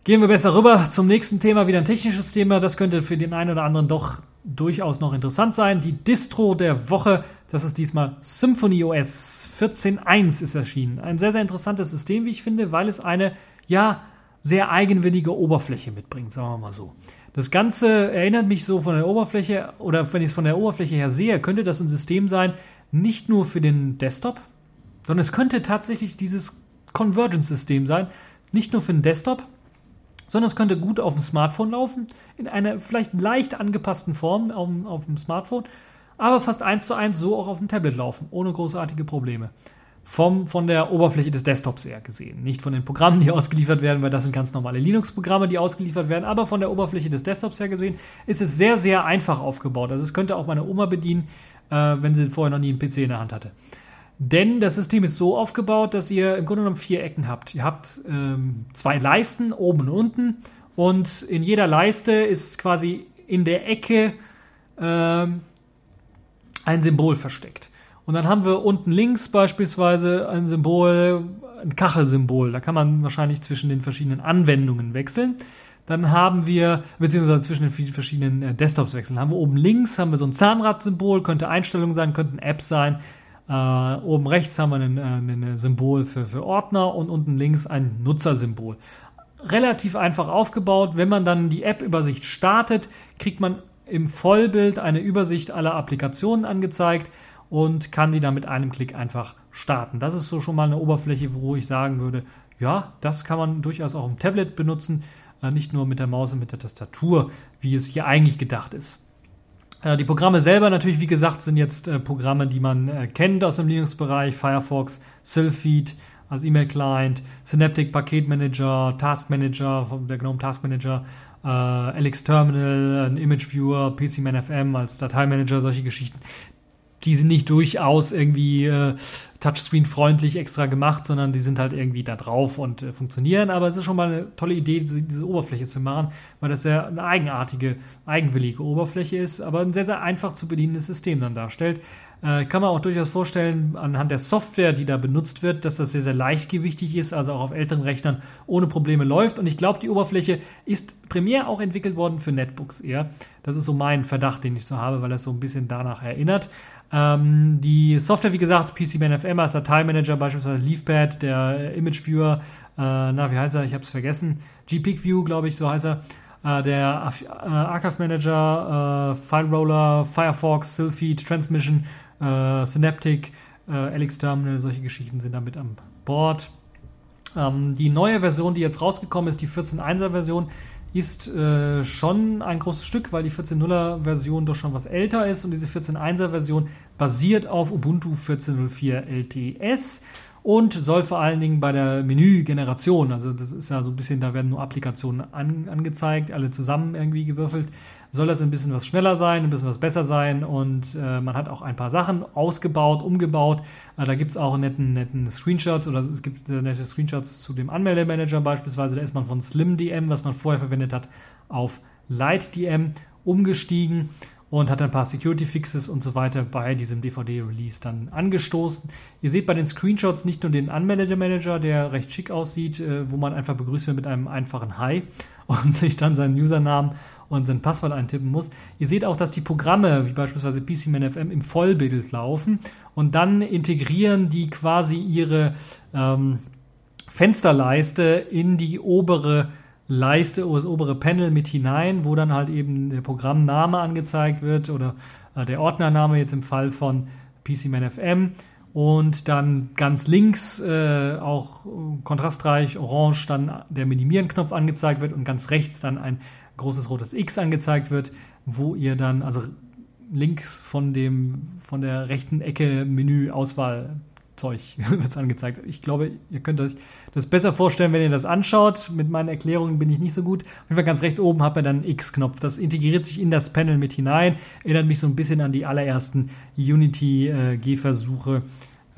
Gehen wir besser rüber zum nächsten Thema, wieder ein technisches Thema. Das könnte für den einen oder anderen doch durchaus noch interessant sein. Die Distro der Woche, das ist diesmal Symfony OS 14.1 ist erschienen. Ein sehr, sehr interessantes System, wie ich finde, weil es eine, ja, sehr eigenwillige Oberfläche mitbringt, sagen wir mal so. Das Ganze erinnert mich so von der Oberfläche, oder wenn ich es von der Oberfläche her sehe, könnte das ein System sein, nicht nur für den Desktop, sondern es könnte tatsächlich dieses Convergence-System sein, nicht nur für den Desktop, sondern es könnte gut auf dem Smartphone laufen, in einer vielleicht leicht angepassten Form auf, auf dem Smartphone, aber fast eins zu eins so auch auf dem Tablet laufen, ohne großartige Probleme. Vom, von der Oberfläche des Desktops her gesehen. Nicht von den Programmen, die ausgeliefert werden, weil das sind ganz normale Linux-Programme, die ausgeliefert werden, aber von der Oberfläche des Desktops her gesehen ist es sehr, sehr einfach aufgebaut. Also es könnte auch meine Oma bedienen, äh, wenn sie vorher noch nie einen PC in der Hand hatte. Denn das System ist so aufgebaut, dass ihr im Grunde genommen vier Ecken habt. Ihr habt ähm, zwei Leisten, oben und unten. Und in jeder Leiste ist quasi in der Ecke ähm, ein Symbol versteckt. Und dann haben wir unten links beispielsweise ein Symbol, ein Kachelsymbol. Da kann man wahrscheinlich zwischen den verschiedenen Anwendungen wechseln. Dann haben wir, beziehungsweise zwischen den verschiedenen äh, Desktops wechseln. Haben wir oben links haben wir so ein Zahnradsymbol, könnte Einstellung sein, könnten App sein, äh, oben rechts haben wir ein, äh, ein Symbol für, für Ordner und unten links ein Nutzersymbol. Relativ einfach aufgebaut. Wenn man dann die App-Übersicht startet, kriegt man im Vollbild eine Übersicht aller Applikationen angezeigt und kann die dann mit einem Klick einfach starten. Das ist so schon mal eine Oberfläche, wo ich sagen würde, ja, das kann man durchaus auch im Tablet benutzen, äh, nicht nur mit der Maus und mit der Tastatur, wie es hier eigentlich gedacht ist. Äh, die Programme selber natürlich, wie gesagt, sind jetzt äh, Programme, die man äh, kennt aus dem Linux-Bereich. Firefox, Sylpheed als E-Mail-Client, Synaptic Paketmanager, Task Manager, der GNOME Task Manager, äh, LX Terminal, ein Image Viewer, PCMan FM als Dateimanager, solche Geschichten die sind nicht durchaus irgendwie äh, Touchscreen-freundlich extra gemacht, sondern die sind halt irgendwie da drauf und äh, funktionieren. Aber es ist schon mal eine tolle Idee, diese, diese, Oberfläche zu machen, weil das ja eine eigenartige, eigenwillige Oberfläche ist, aber ein sehr, sehr einfach zu bedienendes System dann darstellt. Äh, kann man auch durchaus vorstellen, anhand der Software, die da benutzt wird, dass das sehr, sehr leichtgewichtig ist, also auch auf älteren Rechnern ohne Probleme läuft. Und ich glaube, die Oberfläche ist primär auch entwickelt worden für Netbooks eher. Das ist so mein Verdacht, den ich so habe, weil das so ein bisschen danach erinnert. Ähm, die Software, wie gesagt, PCBNFM als Dateimanager, beispielsweise Leafpad, der Image Viewer, äh, na, wie heißt er? Ich habe es vergessen. GPeak View, glaube ich, so heißt er. Äh, der äh, Archive Manager, äh, File Roller, Firefox, Sylpheed, Transmission, äh, Synaptic, äh, LX Terminal, solche Geschichten sind damit an Bord. Ähm, die neue Version, die jetzt rausgekommen ist, die 14.1er Version, ist äh, schon ein großes Stück, weil die 14.0er Version doch schon was älter ist und diese 14.1er Version basiert auf Ubuntu 14.04 LTS und soll vor allen Dingen bei der Menügeneration, also das ist ja so ein bisschen, da werden nur Applikationen an, angezeigt, alle zusammen irgendwie gewürfelt, soll das ein bisschen was schneller sein, ein bisschen was besser sein und äh, man hat auch ein paar Sachen ausgebaut, umgebaut. Äh, da gibt es auch netten, netten Screenshots oder es gibt äh, nette Screenshots zu dem Anmeldemanager beispielsweise. Da ist man von SlimDM, was man vorher verwendet hat, auf LightDM umgestiegen und hat ein paar Security Fixes und so weiter bei diesem DVD-Release dann angestoßen. Ihr seht bei den Screenshots nicht nur den Anmelder-Manager, der recht schick aussieht, äh, wo man einfach begrüßt wird mit einem einfachen Hi und sich dann seinen Usernamen und sein Passwort eintippen muss. Ihr seht auch, dass die Programme, wie beispielsweise PCManFM, im Vollbild laufen und dann integrieren die quasi ihre ähm, Fensterleiste in die obere Leiste das obere Panel mit hinein, wo dann halt eben der Programmname angezeigt wird oder äh, der Ordnername jetzt im Fall von PCManFM und dann ganz links äh, auch kontrastreich orange dann der Minimieren-Knopf angezeigt wird und ganz rechts dann ein großes rotes X angezeigt wird, wo ihr dann, also links von dem von der rechten Ecke Menü Auswahl Zeug wird angezeigt. Ich glaube, ihr könnt euch das besser vorstellen, wenn ihr das anschaut. Mit meinen Erklärungen bin ich nicht so gut. Auf jeden Fall ganz rechts oben habt ihr dann einen X-Knopf. Das integriert sich in das Panel mit hinein. Erinnert mich so ein bisschen an die allerersten Unity-Gehversuche.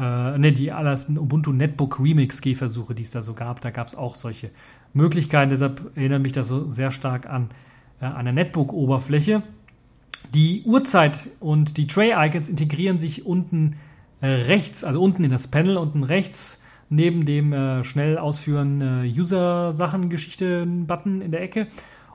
Äh, ne, die allerersten Ubuntu Netbook Remix Gehversuche, die es da so gab. Da gab es auch solche Möglichkeiten. Deshalb erinnert mich das so sehr stark an äh, eine Netbook-Oberfläche. Die Uhrzeit und die Tray-Icons integrieren sich unten äh, rechts, also unten in das Panel, unten rechts neben dem äh, schnell ausführen äh, User-Sachen-Geschichte-Button in der Ecke.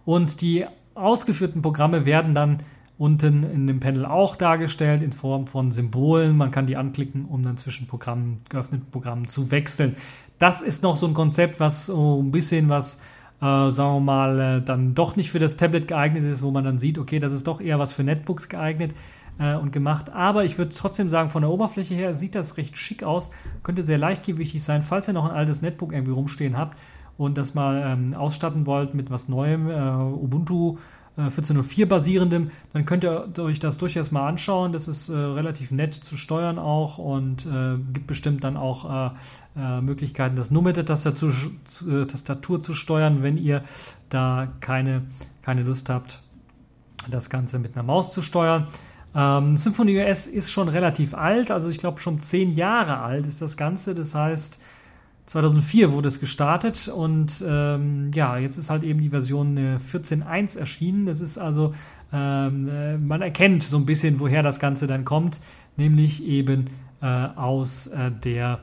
Und die ausgeführten Programme werden dann unten in dem Panel auch dargestellt in Form von Symbolen. Man kann die anklicken, um dann zwischen Programmen, geöffneten Programmen zu wechseln. Das ist noch so ein Konzept, was so ein bisschen was äh, sagen wir mal, äh, dann doch nicht für das Tablet geeignet ist, wo man dann sieht, okay, das ist doch eher was für Netbooks geeignet äh, und gemacht. Aber ich würde trotzdem sagen, von der Oberfläche her sieht das recht schick aus, könnte sehr leichtgewichtig sein, falls ihr noch ein altes Netbook irgendwie rumstehen habt und das mal ähm, ausstatten wollt mit was Neuem, äh, Ubuntu 14.04 äh, basierendem, dann könnt ihr euch das durchaus mal anschauen. Das ist äh, relativ nett zu steuern auch und äh, gibt bestimmt dann auch äh, äh Möglichkeiten, das nur mit der Tastatur, äh, Tastatur, zu steuern, wenn ihr da keine, keine Lust habt, das Ganze mit einer Maus zu steuern. Ähm, Symfony OS ist schon relativ alt, also ich glaube schon zehn Jahre alt ist das Ganze. Das heißt, 2004 wurde es gestartet und ähm, ja, jetzt ist halt eben die Version äh, 14.1 erschienen. Das ist also, ähm, äh, man erkennt so ein bisschen, woher das Ganze dann kommt, nämlich eben äh, aus äh, der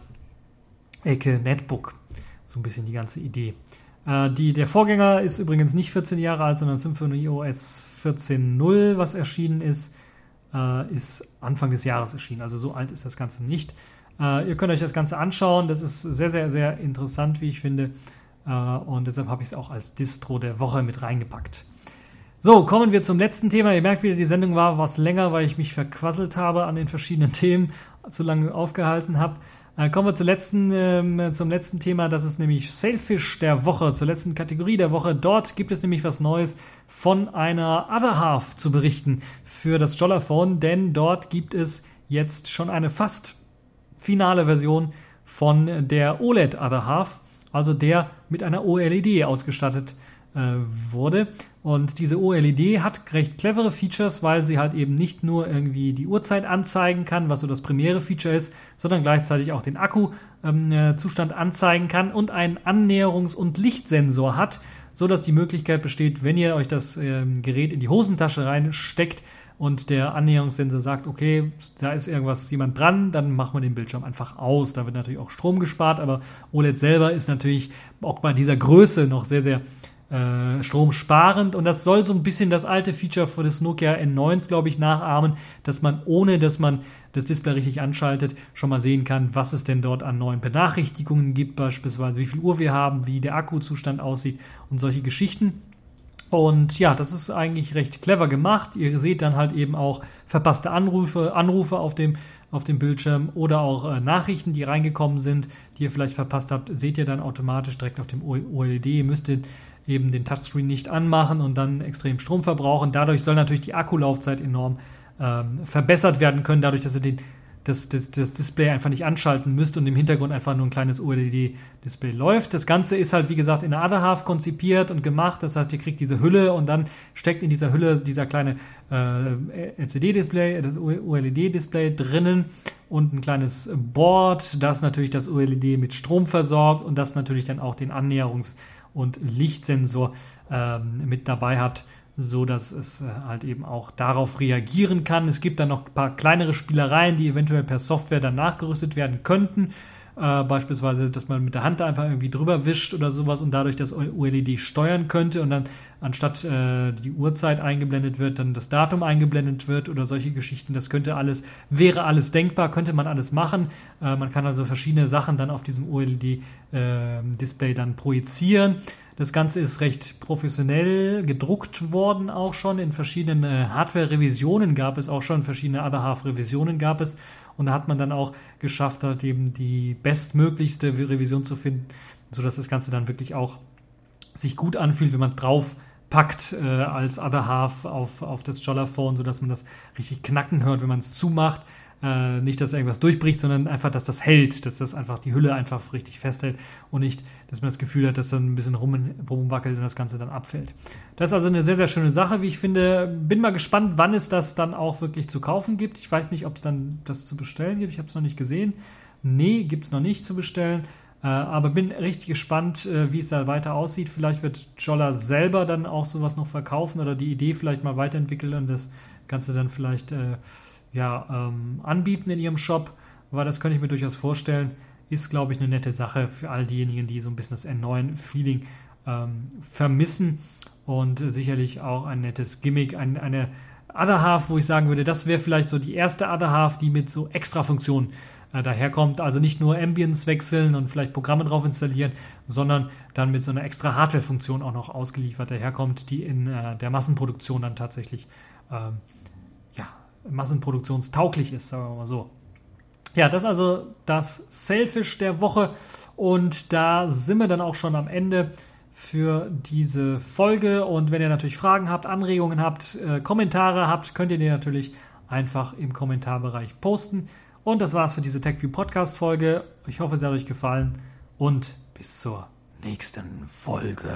Ecke Netbook. So ein bisschen die ganze Idee. Äh, die, der Vorgänger ist übrigens nicht 14 Jahre alt, sondern Symfony OS 14.0, was erschienen ist, äh, ist Anfang des Jahres erschienen. Also so alt ist das Ganze nicht. Äh, ihr könnt euch das Ganze anschauen. Das ist sehr, sehr, sehr interessant, wie ich finde. Äh, und deshalb habe ich es auch als Distro der Woche mit reingepackt. So, kommen wir zum letzten Thema. Ihr merkt wieder, die Sendung war was länger, weil ich mich verquasselt habe an den verschiedenen Themen, zu lange aufgehalten habe. Äh, kommen wir zum letzten, ähm, zum letzten Thema, das ist nämlich Sailfish der Woche, zur letzten Kategorie der Woche. Dort gibt es nämlich was Neues von einer Other Half zu berichten für das Jollaphone, denn dort gibt es jetzt schon eine fast finale Version von der OLED Other Half, also der mit einer OLED ausgestattet äh, wurde. Und diese OLED hat recht clevere Features, weil sie halt eben nicht nur irgendwie die Uhrzeit anzeigen kann, was so das primäre Feature ist, sondern gleichzeitig auch den Akkuzustand ähm, anzeigen kann und einen Annäherungs- und Lichtsensor hat, so dass die Möglichkeit besteht, wenn ihr euch das ähm, Gerät in die Hosentasche reinsteckt, und der Annäherungssensor sagt, okay, da ist irgendwas jemand dran, dann machen wir den Bildschirm einfach aus. Da wird natürlich auch Strom gespart, aber OLED selber ist natürlich auch bei dieser Größe noch sehr, sehr äh, stromsparend und das soll so ein bisschen das alte Feature für das Nokia N9, glaube ich, nachahmen, dass man ohne, dass man das Display richtig anschaltet, schon mal sehen kann, was es denn dort an neuen Benachrichtigungen gibt, beispielsweise wie viel Uhr wir haben, wie der Akkuzustand aussieht und solche Geschichten. Und ja, das ist eigentlich recht clever gemacht. Ihr seht dann halt eben auch verpasste Anrufe, Anrufe auf dem, auf dem Bildschirm oder auch äh, Nachrichten, die reingekommen sind, die ihr vielleicht verpasst habt, seht ihr dann automatisch direkt auf dem OLED. Ihr müsst den, eben den Touchscreen nicht anmachen und dann extrem Strom verbrauchen. Dadurch soll natürlich die Akkulaufzeit enorm ähm, verbessert werden können, dadurch, dass ihr den das, das, das Display einfach nicht anschalten müsst und im Hintergrund einfach nur ein kleines OLED-Display läuft. Das Ganze ist halt, wie gesagt, in der Other Half konzipiert und gemacht. Das heißt, ihr kriegt diese Hülle und dann steckt in dieser Hülle dieser kleine äh, LCD-Display, das OLED-Display drinnen und ein kleines Board, das natürlich das OLED mit Strom versorgt und das natürlich dann auch den Annäherungs- und Lichtsensor ähm, mit dabei hat so dass es äh, halt eben auch darauf reagieren kann. Es gibt dann noch ein paar kleinere Spielereien, die eventuell per Software dann nachgerüstet werden könnten. Äh, beispielsweise, dass man mit der Hand einfach irgendwie drüber wischt oder sowas und dadurch das OLED steuern könnte und dann anstatt äh, die Uhrzeit eingeblendet wird, dann das Datum eingeblendet wird oder solche Geschichten. Das könnte alles, wäre alles denkbar, könnte man alles machen. Äh, man kann also verschiedene Sachen dann auf diesem OLED-Display ähm, dann projizieren. Das Ganze ist recht professionell gedruckt worden auch schon. In verschiedenen äh, Hardware-Revisionen gab es auch schon, verschiedene Other Half-Revisionen gab es. Und da hat man dann auch geschafft, halt eben die bestmöglichste Revision zu finden, sodass das Ganze dann wirklich auch sich gut anfühlt, wenn man es drauf packt äh, als Other Half auf, auf das Jollaphone, sodass man das richtig knacken hört, wenn man es zumacht. Äh, nicht, dass da irgendwas durchbricht, sondern einfach, dass das hält, dass das einfach die Hülle einfach richtig festhält und nicht, dass man das Gefühl hat, dass dann ein bisschen rum, rumwackelt und das Ganze dann abfällt. Das ist also eine sehr, sehr schöne Sache, wie ich finde. Bin mal gespannt, wann es das dann auch wirklich zu kaufen gibt. Ich weiß nicht, ob es dann das zu bestellen gibt. Ich habe es noch nicht gesehen. Nee, gibt es noch nicht zu bestellen. Äh, aber bin richtig gespannt, äh, wie es da weiter aussieht. Vielleicht wird Jolla selber dann auch sowas noch verkaufen oder die Idee vielleicht mal weiterentwickeln und das Ganze dann vielleicht äh, ja, ähm, anbieten in ihrem Shop. Aber das könnte ich mir durchaus vorstellen. Ist, glaube ich, eine nette Sache für all diejenigen, die so ein bisschen das N9-Feeling ähm, vermissen. Und sicherlich auch ein nettes Gimmick, ein, eine Other Half, wo ich sagen würde, das wäre vielleicht so die erste Other Half, die mit so extra Funktionen äh, daherkommt. Also nicht nur Ambience wechseln und vielleicht Programme drauf installieren, sondern dann mit so einer extra Hardware-Funktion auch noch ausgeliefert daherkommt, die in äh, der Massenproduktion dann tatsächlich ähm, massenproduktionstauglich ist, sagen wir mal so. Ja, das ist also das Selfish der Woche und da sind wir dann auch schon am Ende für diese Folge und wenn ihr natürlich Fragen habt, Anregungen habt, äh, Kommentare habt, könnt ihr die natürlich einfach im Kommentarbereich posten. Und das war's für diese TechView Podcast Folge. Ich hoffe, es hat euch gefallen und bis zur nächsten Folge.